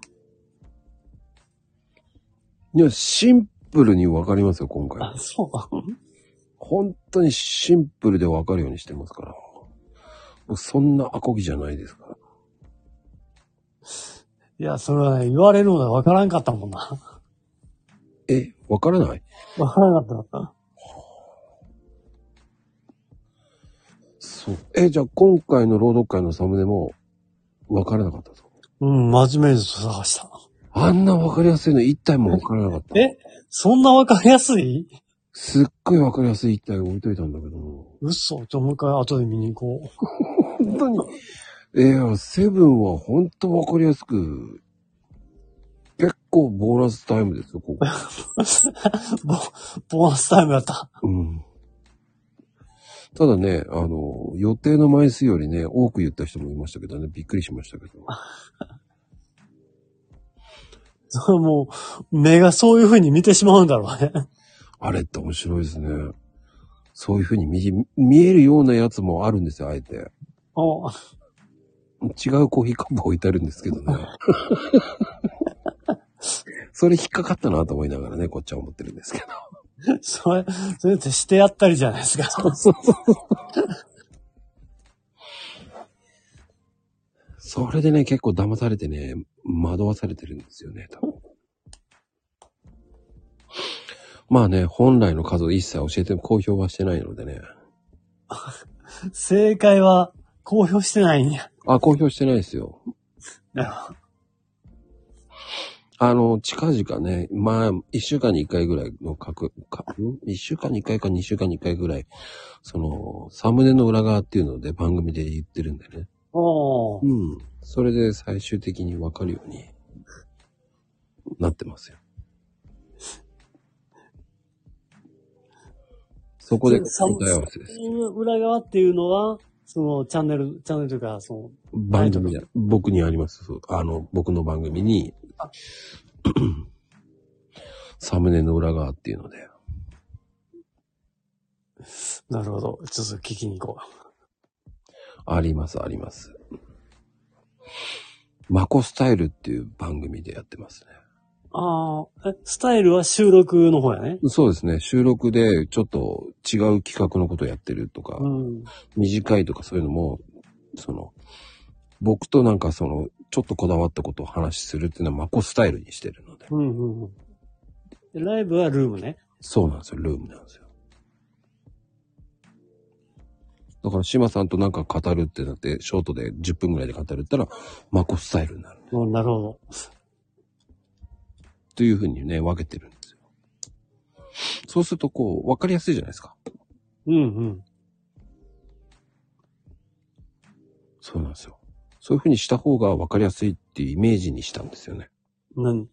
いや、シンプルにわかりますよ、今回あ。そう。本当にシンプルでわかるようにしてますから。もうそんなアコギじゃないですから。いや、それはね、言われるのでわからんかったもんな。え、わからない？わからんかった。そう。え、じゃあ今回の朗読会のサムネもわからなかったと。うん、真面目にと探した。あんなわかりやすいの一体もわからなかった。え？そんなわかりやすい？すっごいわかりやすい一体置いといたんだけど。嘘ちょ、もう一回後で見に行こう。本当に。いや、セブンは本当わかりやすく、結構ボーナスタイムですよ、ここ。[LAUGHS] ボ、ボーナスタイムやった。うん。ただね、あの、予定の枚数よりね、多く言った人もいましたけどね、びっくりしましたけど。そ [LAUGHS] れもう、目がそういう風に見てしまうんだろうね。あれって面白いですね。そういう風に見見えるようなやつもあるんですよ、あえて。お違うコーヒーカップ置いてあるんですけどね。[LAUGHS] それ引っかかったなと思いながらね、こっちは思ってるんですけど。[LAUGHS] それ、それってしてやったりじゃないですか。そうそう。それでね、結構騙されてね、惑わされてるんですよね、多分。まあね、本来の数を一切教えて、公表はしてないのでね。[LAUGHS] 正解は公表してないんや。あ、公表してないですよ。なあの、近々ね、まあ、一週間に一回ぐらいの各、か、ん？一週間に一回か二週間に一回ぐらい、その、サムネの裏側っていうので番組で言ってるんでね。おーうん。それで最終的にわかるようになってますよ。そこで答え合わせです。裏側っていうのは、そのチャンネル、チャンネルというか、その、番組で、僕にあります。そうあの、僕の番組に、[CLEARS THROAT] サムネの裏側っていうので。なるほど。ちょっと聞きに行こあります、あります。マコスタイルっていう番組でやってますね。う。ああ、え、スタイルは収録の方やね？そうですね。収録でちょっと違う企画のことやってるとか、うん。短いとかそういうのも、その、僕となんかその、ちょっとこだわったことを話しするっていうのはマコスタイルにしてるので。うんうんうん。でライブはルームね。そうなんですよ。ルームなんですよ。だから、島さんとなんか語るってなって、ショートで10分ぐらいで語るって言ったら、マコスタイルになる。うん、なるほど。というふうにね、分けてるんですよ。そうすると、こう、分かりやすいじゃないですか。うんうん。そうなんですよ。そういう風にした方が分かりやすいっていうイメージにしたんですよね。何？だ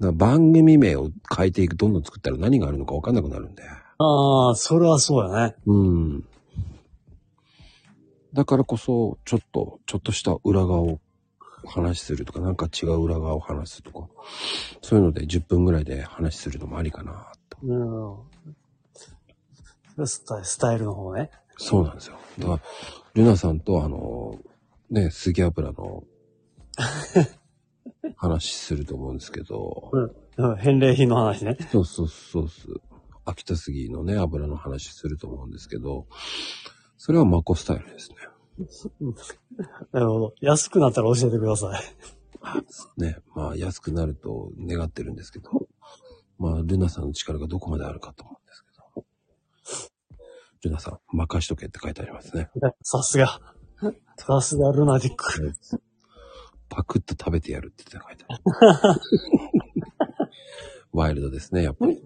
番組名を変えていく、どんどん作ったら何があるのか分かんなくなるんで。ああ、それはそうやね。うん。だからこそ、ちょっと、ちょっとした裏側を話するとか、なんか違う裏側を話すとか、そういうので10分ぐらいで話するのもありかなと。うん。スタイスタイルの方ね。そうなんですよ。だから、ルナさんとあの、ね、杉油の [LAUGHS] 話すると思うんですけど、うん。返礼品の話ね。そうそうそうそう。秋田杉のね、油の話すると思うんですけど、それはマコスタイルですね。なるほど。安くなったら教えてください。ね、まあ安くなると願ってるんですけど、まあルナさんの力がどこまであるかと思うんですけど、ルナさん、任しとけって書いてありますね。さすが。さすがルナティック。パクッと食べてやるって書いてある。[LAUGHS] ワイルドですね、やっぱり。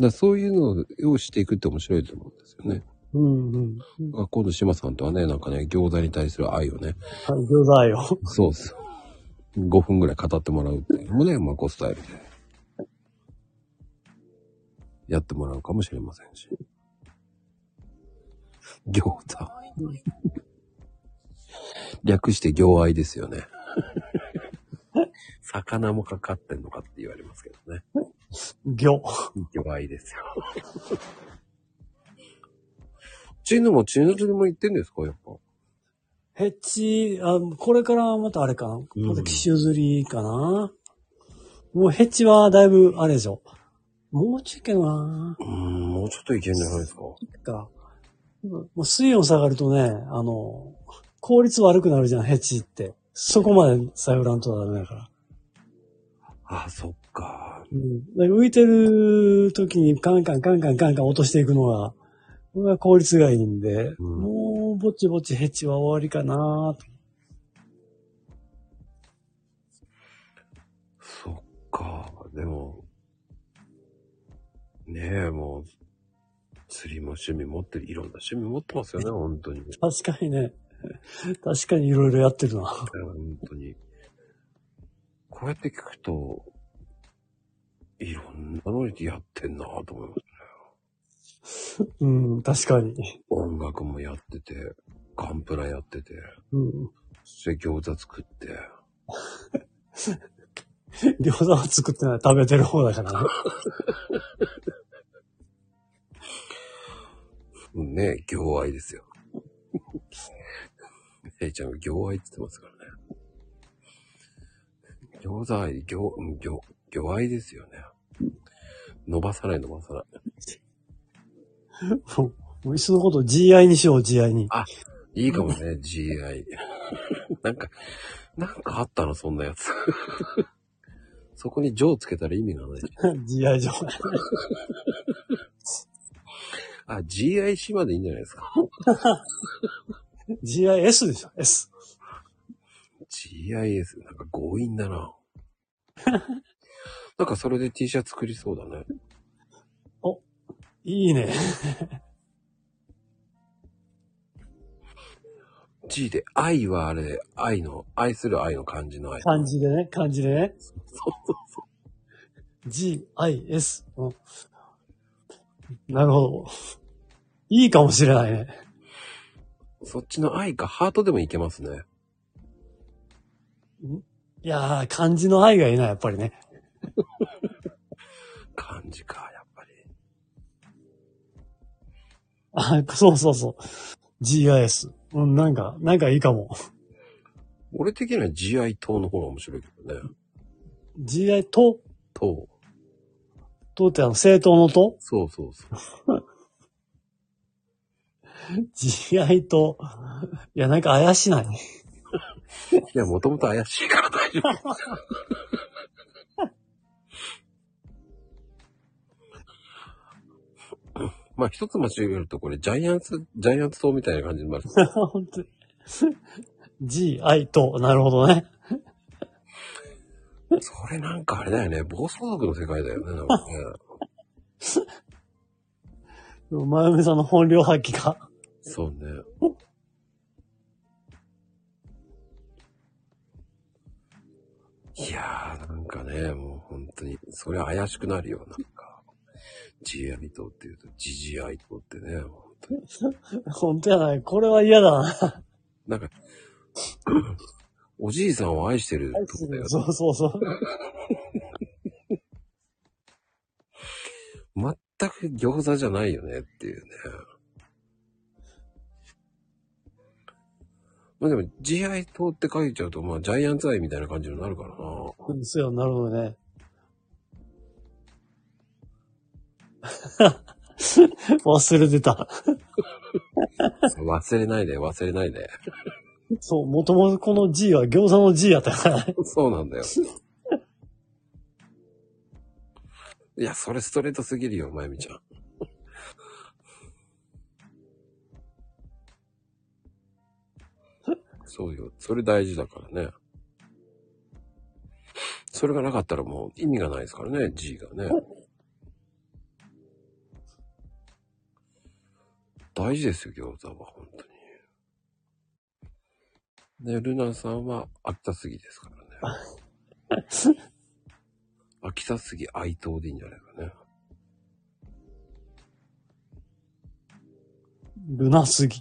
だそういうのをしていくって面白いと思うんですよね。うんうん。あ今度島さんとはね、なんかね、餃子に対する愛をね、はい餃子よ。そうです。5分ぐらい語ってもらうっていうのもね、マコスタイルで。やってもらうかもしれませんし。[LAUGHS] 餃子。略して餃愛ですよね。[LAUGHS] 魚もかかってんのかって言われますけどね。魚。餃愛ですよ。[LAUGHS] チヌもチヌルも言ってんですか？やっぱ。ヘッチ、あ、これからまたあれかな？うんまた機種釣りかな？もうヘッチはだいぶあれでしょ。もうちょいけどな？うーん、もうちょっといけんじゃないですか。か。もう水温下がるとね、あの、効率悪くなるじゃん、ヘッチって。そこまでさよらんとダメだから。ああ、そっか。うん、で浮いてる時にカンカンカンカンカンカン落としていくのが、これが効率がいいんで、うんもうぼちぼちヘッチは終わりかなと。そっか。でも、ねえ、もう、釣りも趣味持ってる、いろんな趣味持ってますよね、[LAUGHS] 本当に。確かにね。[LAUGHS] 確かにいろいろやってるな。本当に。こうやって聞くと、いろんなのやってんなと思います。[LAUGHS] うん、確かに。音楽もやってて、ガンプラやってて、うん。そして餃子作って、[LAUGHS] 餃子を作ってない食べてる方だからね。ねえ、行愛ですよ。えいちゃんが行愛って言ってますからね。餃子愛、行、うん行、行愛ですよね。伸ばさない伸ばさない。[LAUGHS] もうもういっそのこと GI にしよう、GI に。いいかもね、[LAUGHS] GI。なんか、なんかあったの、そんなやつ。[LAUGHS] そこにジョーつけたら意味がない。GI 上。あ、GIC までいいんじゃないですか。GIS でしょ、S。GIS、なんか強引だな。[LAUGHS] なんかそれで T シャツ作りそうだね。いいね。G で、愛はあれ、愛の、愛する愛の漢字の愛。漢字でね、漢字でね。そうそうそ。うんなるほど。いいかもしれないね。う。そっちの愛か、ハートでもいけますね。いやー、漢字の愛がいいな、やっぱりね。[LAUGHS] 漢字か、やっぱり。あ、そうそうそう。GIS。うん、なんか、なんかいいかも。俺的には GI 党の方が面白いけどね。GI と、党。とってあの、政党のとそうそうそう。[LAUGHS] ?GI と、いや、なんか怪しない？いや、もともと怪しいから大丈夫。まあ一つ間違えるとこれジャイアンツ、ジャイアンツ党みたいな感じになる。[LAUGHS] 本当に。GI と、なるほどね。それなんかあれだよね。暴走族の世界だよね。なんかねまゆみさんの本領発揮か。そうね。いやー、なんかね、もう本当に、それ怪しくなるよ、なんか。ジアイ島って言うと、ジジアイ島ってね、本当に。本当やない。これは嫌だな。なんか、おじいさんを愛してるとこだよね。そうそうそう。全く餃子じゃないよねっていうね。まあでも、慈愛島って書いちゃうと、まあ、ジャイアンツ愛みたいな感じになるからな。うんそうや、なるほどね。[LAUGHS] 忘れてた。忘れないで、忘れないで。そう、もともとこの G は餃子の G やったから。そうなんだよ。いや、それストレートすぎるよ、まゆみちゃん。そうよ。それ大事だからね。それがなかったらもう意味がないですからね、G がね。大事ですよ、餃子は、本当に。で、ルナさんは秋田杉ですからね。[LAUGHS] 秋田杉愛党でいいんじゃないかね。ルナすぎ。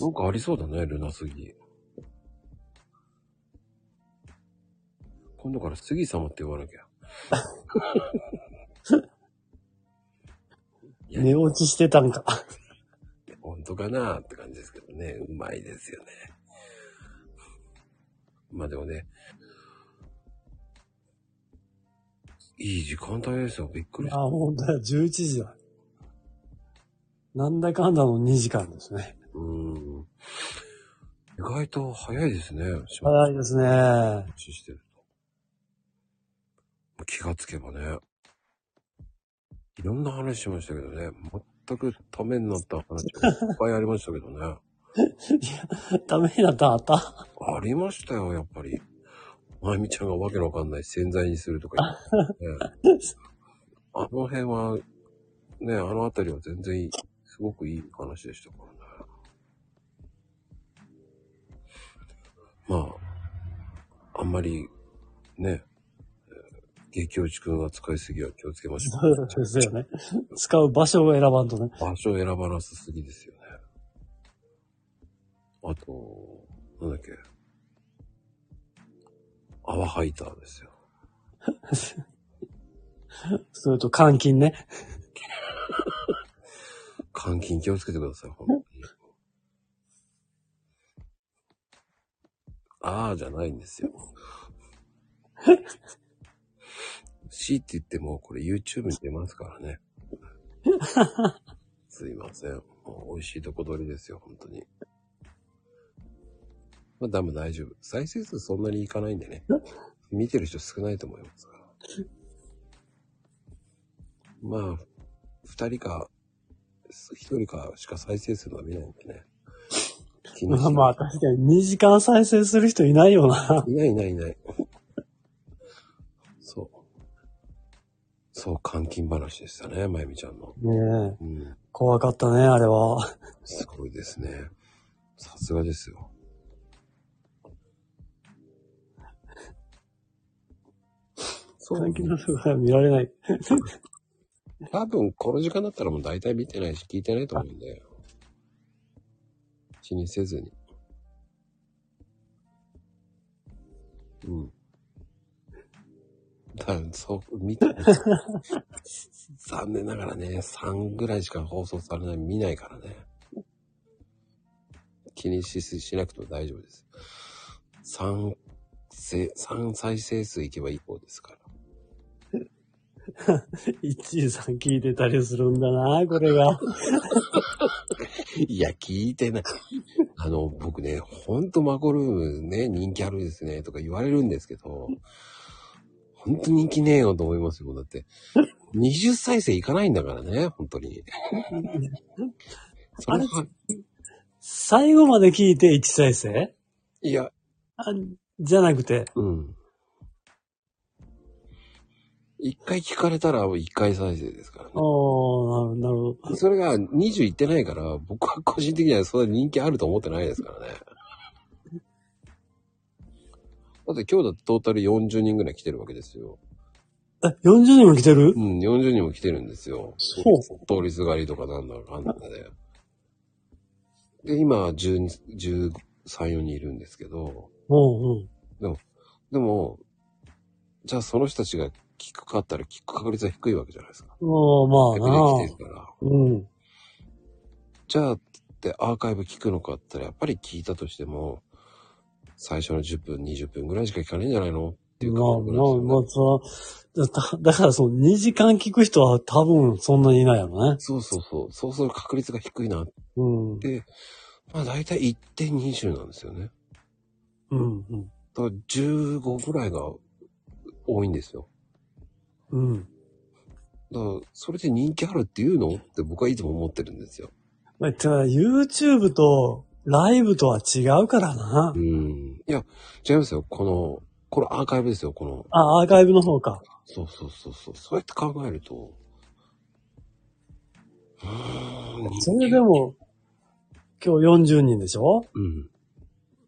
なんかありそうだね、ルナ杉。今度から杉様って言わなきゃ。[LAUGHS] 寝落ちしてたんか。本当かなって感じですけどね。うまいですよね。まあでもね、いい時間帯ですよ。びっくりしあ、た。本当や、11時だ。なんだかんだの2時間ですね。うん。意外と早いですね。早いですね。話してると。気がつけばね。いろんな話しましたけどね。全くためになった話がいっぱいありましたけどね。[LAUGHS] いや、ダメになったんあったありましたよ、やっぱり。まゆみちゃんがわけのわかんない洗剤にするとか言って、[LAUGHS] ね。あの辺は、ね、あのあたりは全然いい、すごくいい話でしたからね。まあ、あんまり、ね、えー激落ちくんが使いすぎは気をつけましょう。そうですよね。使う場所を選ばんとね。場所を選ばなさすぎですよね。あと、なんだっけ。泡ハイターですよ。[LAUGHS] それと監禁ね。[LAUGHS] 監禁気をつけてください、本当に。あーじゃないんですよ。[LAUGHS] C って言っても、これ YouTube に出ますからね。[LAUGHS] すいません。もう美味しいとこ取りですよ、本当に。まあ、でも大丈夫。再生数そんなにいかないんでね。[LAUGHS] 見てる人少ないと思いますから。まあ、二人か、一人かしか再生数が見ないんでね。気にしまあまあ、確かに2時間再生する人いないよな。いないいないいない。そう。そう、監禁話でしたね、まゆみちゃんの。ねえ。うん。怖かったね、あれは。すごいですね。さすがですよ。そう監禁の人が見られない。多分、この時間だったらもう大体見てないし聞いてないと思うんで。気にせずに。うん。[LAUGHS] だそう、見てない。[LAUGHS] 残念ながらね、3ぐらいしか放送されない、見ないからね。気にししなくても大丈夫です。3、せ3再生数いけばいい方ですから。[LAUGHS] 一位さん聞いてたりするんだな、これが。いや、聞いてない。あの、僕ね、ほんとマコルームね、人気あるですね、とか言われるんですけど、ほんと人気ねえよと思いますよ。だって、20再生いかないんだからね、本当に。[LAUGHS] それは、最後まで聞いて1再生？いや、あじゃなくて、うん。一回聞かれたら一回再生ですからねああ、。なるほど。それが20いってないから、僕は個人的にはそんな人気あると思ってないですからね。だって今日だってトータル40人ぐらい来てるわけですよ。え、40人も来てる？うん、40人も来てるんですよ。そう通りすがりとかなんだかんだで。で、今、12 13、4人いるんですけど、うんうん。でも、じゃあその人たちが聞くかったら聞く確率は低いわけじゃないですか。ああ、まあな来てるから。うん。じゃあってアーカイブ聞くのかったら、やっぱり聞いたとしても、最初の10分、20分ぐらいしか聞かないんじゃないの？っていうまあ感覚なんまあ、ですよね。まあ、そら、だだからその2時間聞く人は多分そんなにいないよね。そうそうそう。そうすると確率が低いなっうん。て、まあ大体1点20なんですよね。うん、うん。だから15ぐらいが多いんですよ。うん。だから、それで人気あるっていうの？って僕はいつも思ってるんですよ。まあ、てか YouTube とライブとは違うからなう。ん。いや、違いますよ。この、これアーカイブですよ。この、あ、アーカイブの方か。そうそうそうそう。そうやって考えると。それでも、今日40人でしょ？うん。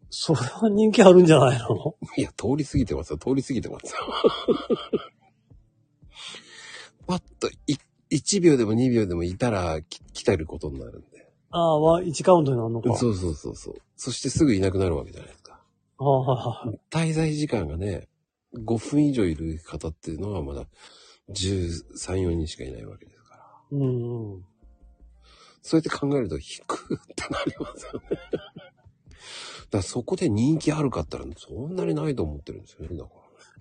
それは人気あるんじゃないの？いや、通り過ぎてますよ。通り過ぎてますよ。パッと、い、1秒でも2秒でもいたら、き来てることになるんで。ああ、は1カウントになるのか。そうそうそうそう。そしてすぐいなくなるわけじゃないですか。ああ、はいはい。滞在時間がね、5分以上いる方っていうのはまだ13、4人しかいないわけですから。うんうん。そうやって考えると低くってなりますよね。[LAUGHS] だそこで人気あるかったらそんなにないと思ってるんですよね。だか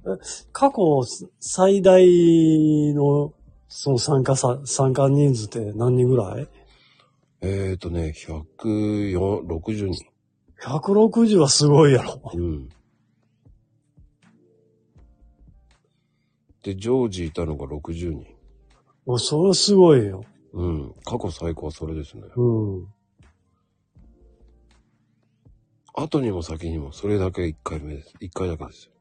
ら。過去最大のその参加さ、参加人数って何人ぐらい？えーとね、160人。?160 はすごいやろ。うん。で、ジョージいたのが60人。おそれすごいよ。うん。過去最高はそれですね。うん。後にも先にもそれだけ1回目です。1回だけですよ。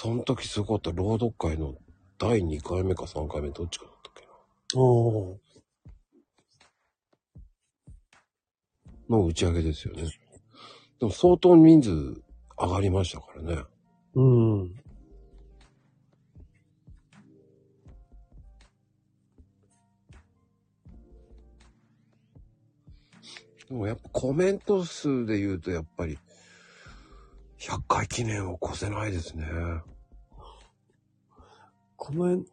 その時すごかった朗読会の第2回目か3回目どっちかだったっけおーなの打ち上げですよね。でも相当人数上がりましたからね。うん。でもやっぱコメント数で言うとやっぱり100回記念を越せないですね。コメン、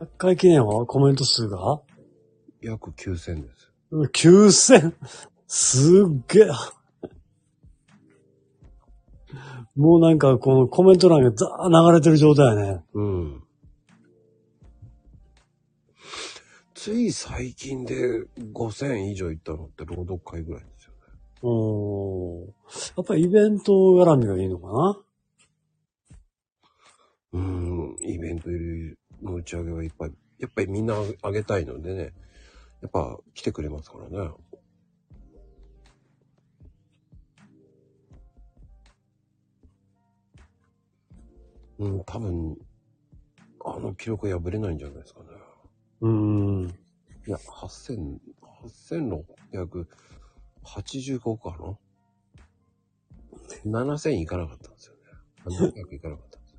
100回記念はコメント数が？約9000です。?9000! すっげえ。もうなんかこのコメント欄がザー流れてる状態やね。うん。つい最近で5000以上行ったのって朗読会ぐらいおーやっぱりイベント絡みがいいのかな？うん、イベントの打ち上げはいっぱい、やっぱりみんなあげたいのでね、やっぱ来てくれますからね。うん、多分、あの記録破れないんじゃないですかね。うーん。いや、8000、8685かな ?7000 いかなかったんですよね。700いかなかったんですよ。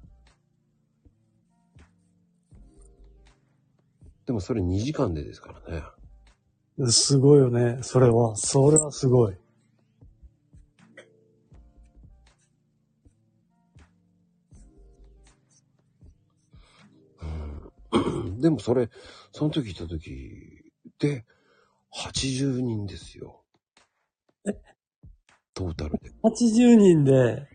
でもそれ2時間でですからね。すごいよね。それは。それはすごい。うん。でもそれ、その時行った時で、80人ですよ。トータルで。80人で、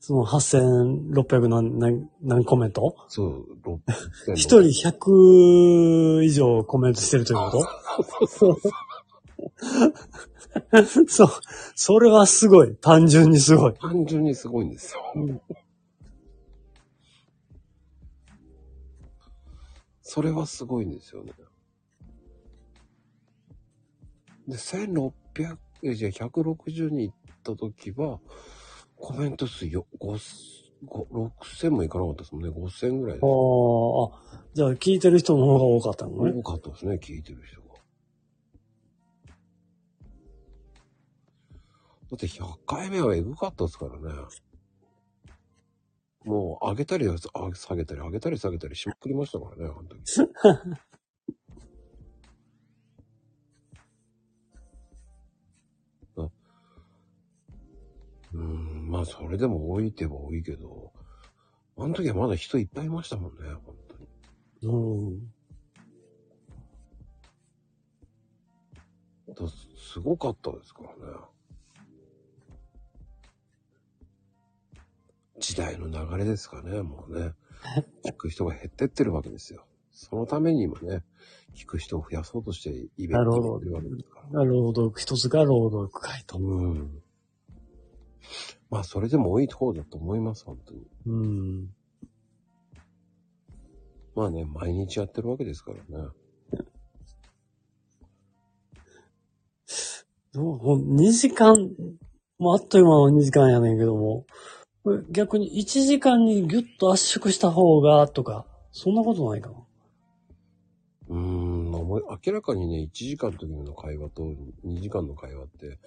その8600何、何、何コメント？そう、6一人100以上コメントしてるというこそうそうそう。とそう。それはすごい。単純にすごい。単純にすごいんですよ。うんそれはすごいんですよね。で、1600、えじゃあ160人行った時は、コメント数よ、5ご6000もいかなかったですもんね。5000ぐらいです。ああ、じゃあ聞いてる人の方が多かったのね。多かったですね、聞いてる人が。だって100回目はエグかったですからね。もう上げたりあ下げたり上げたり下げたりしまくりましたからね、あの時。[LAUGHS] うん、まあそれでも多いって言えば多いけど、あの時はまだ人いっぱいいましたもんね、本当に。うん。だすごかったですからね。時代の流れですかね、もうね。聞く人が減ってってるわけですよ。そのために今ね、聞く人を増やそうとしてイベントをやってるわけですから。朗読、一つが朗読会と。うん。まあ、それでも多い方だと思います、本当に。うん。まあね、毎日やってるわけですからね。どうほん2時間、もうあっという間の2時間やねんけども、逆に1時間にギュッと圧縮した方が、とか、そんなことないかな。うーん、明らかにね、1時間の時の会話と2時間の会話って、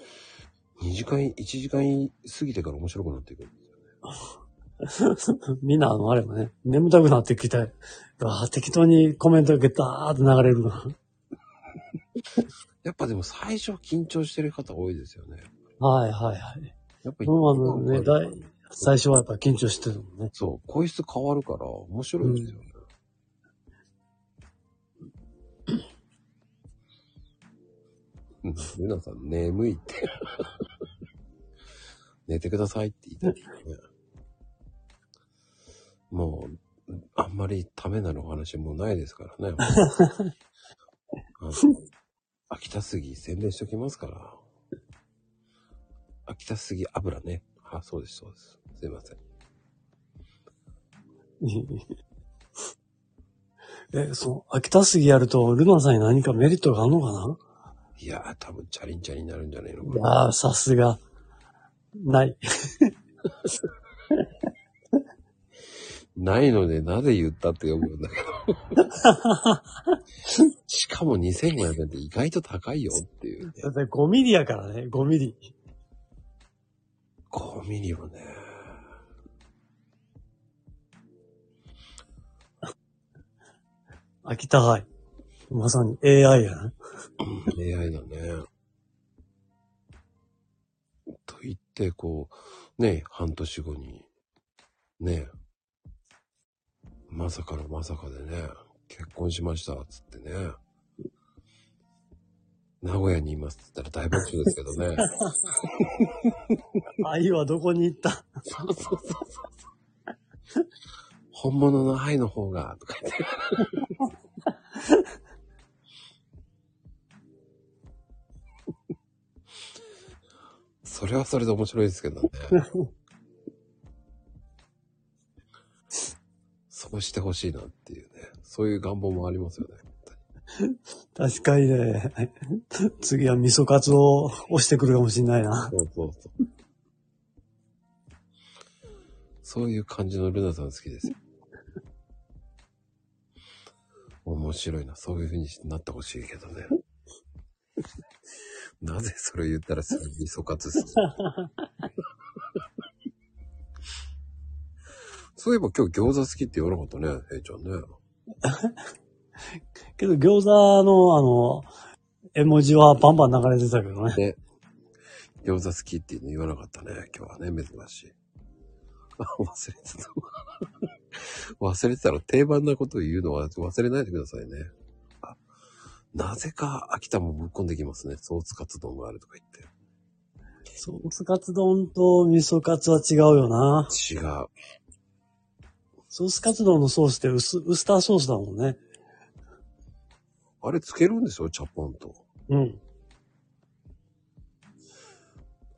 2時間、1時間過ぎてから面白くなっていくんですよね。[LAUGHS] みんなあの、あれもね、眠たくなってきて、うわあ適当にコメントがゲターって流れるな。[LAUGHS] やっぱでも最初緊張してる方多いですよね。はいはいはい。やっぱり、今のね、だい最初はやっぱ緊張してるもんね。そう、声質変わるから面白いですよね。うん、ルナさん、眠いって。[LAUGHS] 寝てくださいって言いたいけどね。もう、あんまりためなるお話もないですからね。[LAUGHS] あの秋田杉宣伝しときますから。秋田杉油ね。あ、そうです、そうです。すいません。[LAUGHS] え、そう、秋田杉やると、ルナさんに何かメリットがあるのかな？いやー、多分チャリンチャリンになるんじゃないのいかな。やー、さすが。ない。ないので、なぜ言ったって読むんだけど。しかも2500円って意外と高いよっていうね。だって5ミリやからね、5ミリ。5ミリはね。[LAUGHS] 秋田愛。まさに AI やな。AI だね。と言って、こう、ね、半年後に、ね、まさかのまさかでね、結婚しました、つってね。名古屋にいますって言ったら大爆笑ですけどね。[LAUGHS] 愛はどこに行った？そうそうそうそう。本物の愛の方が、とか言って。それはそれで面白いですけどね。そうしてほしいなっていうね。そういう願望もありますよね。確かにね。次は味噌カツを押してくるかもしんないな。そうそうそう。そういう感じのルナさん好きですよ。面白いな。そういう風になってほしいけどね。なぜそれ言ったらすぐ味噌カツ好き [LAUGHS] そういえば今日餃子好きって言わなかったね、へいちゃんね。[LAUGHS] けど餃子のあの、絵文字はバンバン流れてたけどね。ね。餃子好きっていうの言わなかったね、今日はね、珍しい。あ、[LAUGHS] 忘れてた。忘れてたら定番なことを言うのは忘れないでくださいね。あなぜか秋田もぶっこんできますね。ソースカツ丼があるとか言って。ソースカツ丼と味噌カツは違うよな。違う。ソースカツ丼のソースってウスウスターソースだもんね。あれつけるんですよ、チャポンと。うん。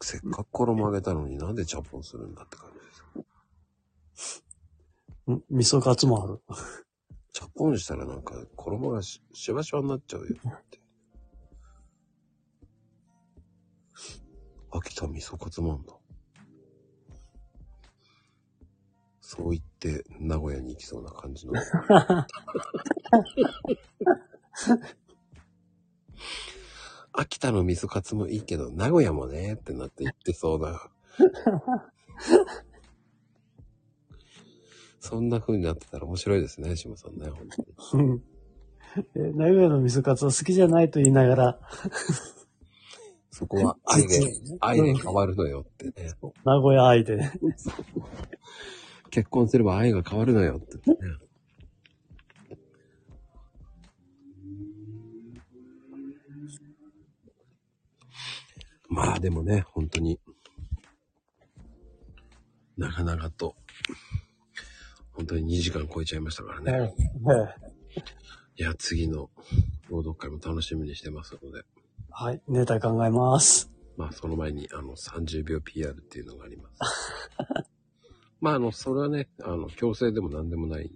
せっかく衣揚げたのになんでチャポンするんだって感じですよ。うん味噌カツもある。チャポンしたらなんか衣がししわしわになっちゃうよって。秋田味噌カツもあんだ。って名古屋に行きそうな感じの。[LAUGHS] 秋田の味噌カツもいいけど、名古屋もねってなって行ってそうな。そんな風になってたら面白いですね、島さんね、本当に。名古屋の味噌カツは好きじゃないと言いながら、そこは [LAUGHS] 愛で、愛でうん変わるのよってね。名古屋愛でね。[LAUGHS] 結婚すれば愛が変わるのよってね。まあでもね、本当に、なかなかと、本当に2時間超えちゃいましたからね。ねいや、次の朗読会も楽しみにしてますので、はい、ネタ考えます。まあその前にあの30秒 PR っていうのがあります。[LAUGHS] まああの、それはね、あの、強制でも何でもない、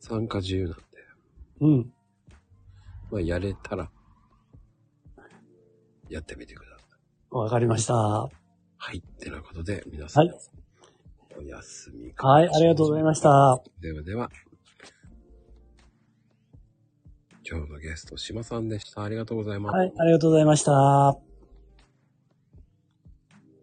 参加自由なんで、うん。まあやれたら、やってみてください。わかりました。ははい。ってなことで、皆さん、い。おやすみはい、ありがとうございまし。た。ではでは、今日のゲスト、島さんでした。ありがとうございます。はい、ありがとうございました。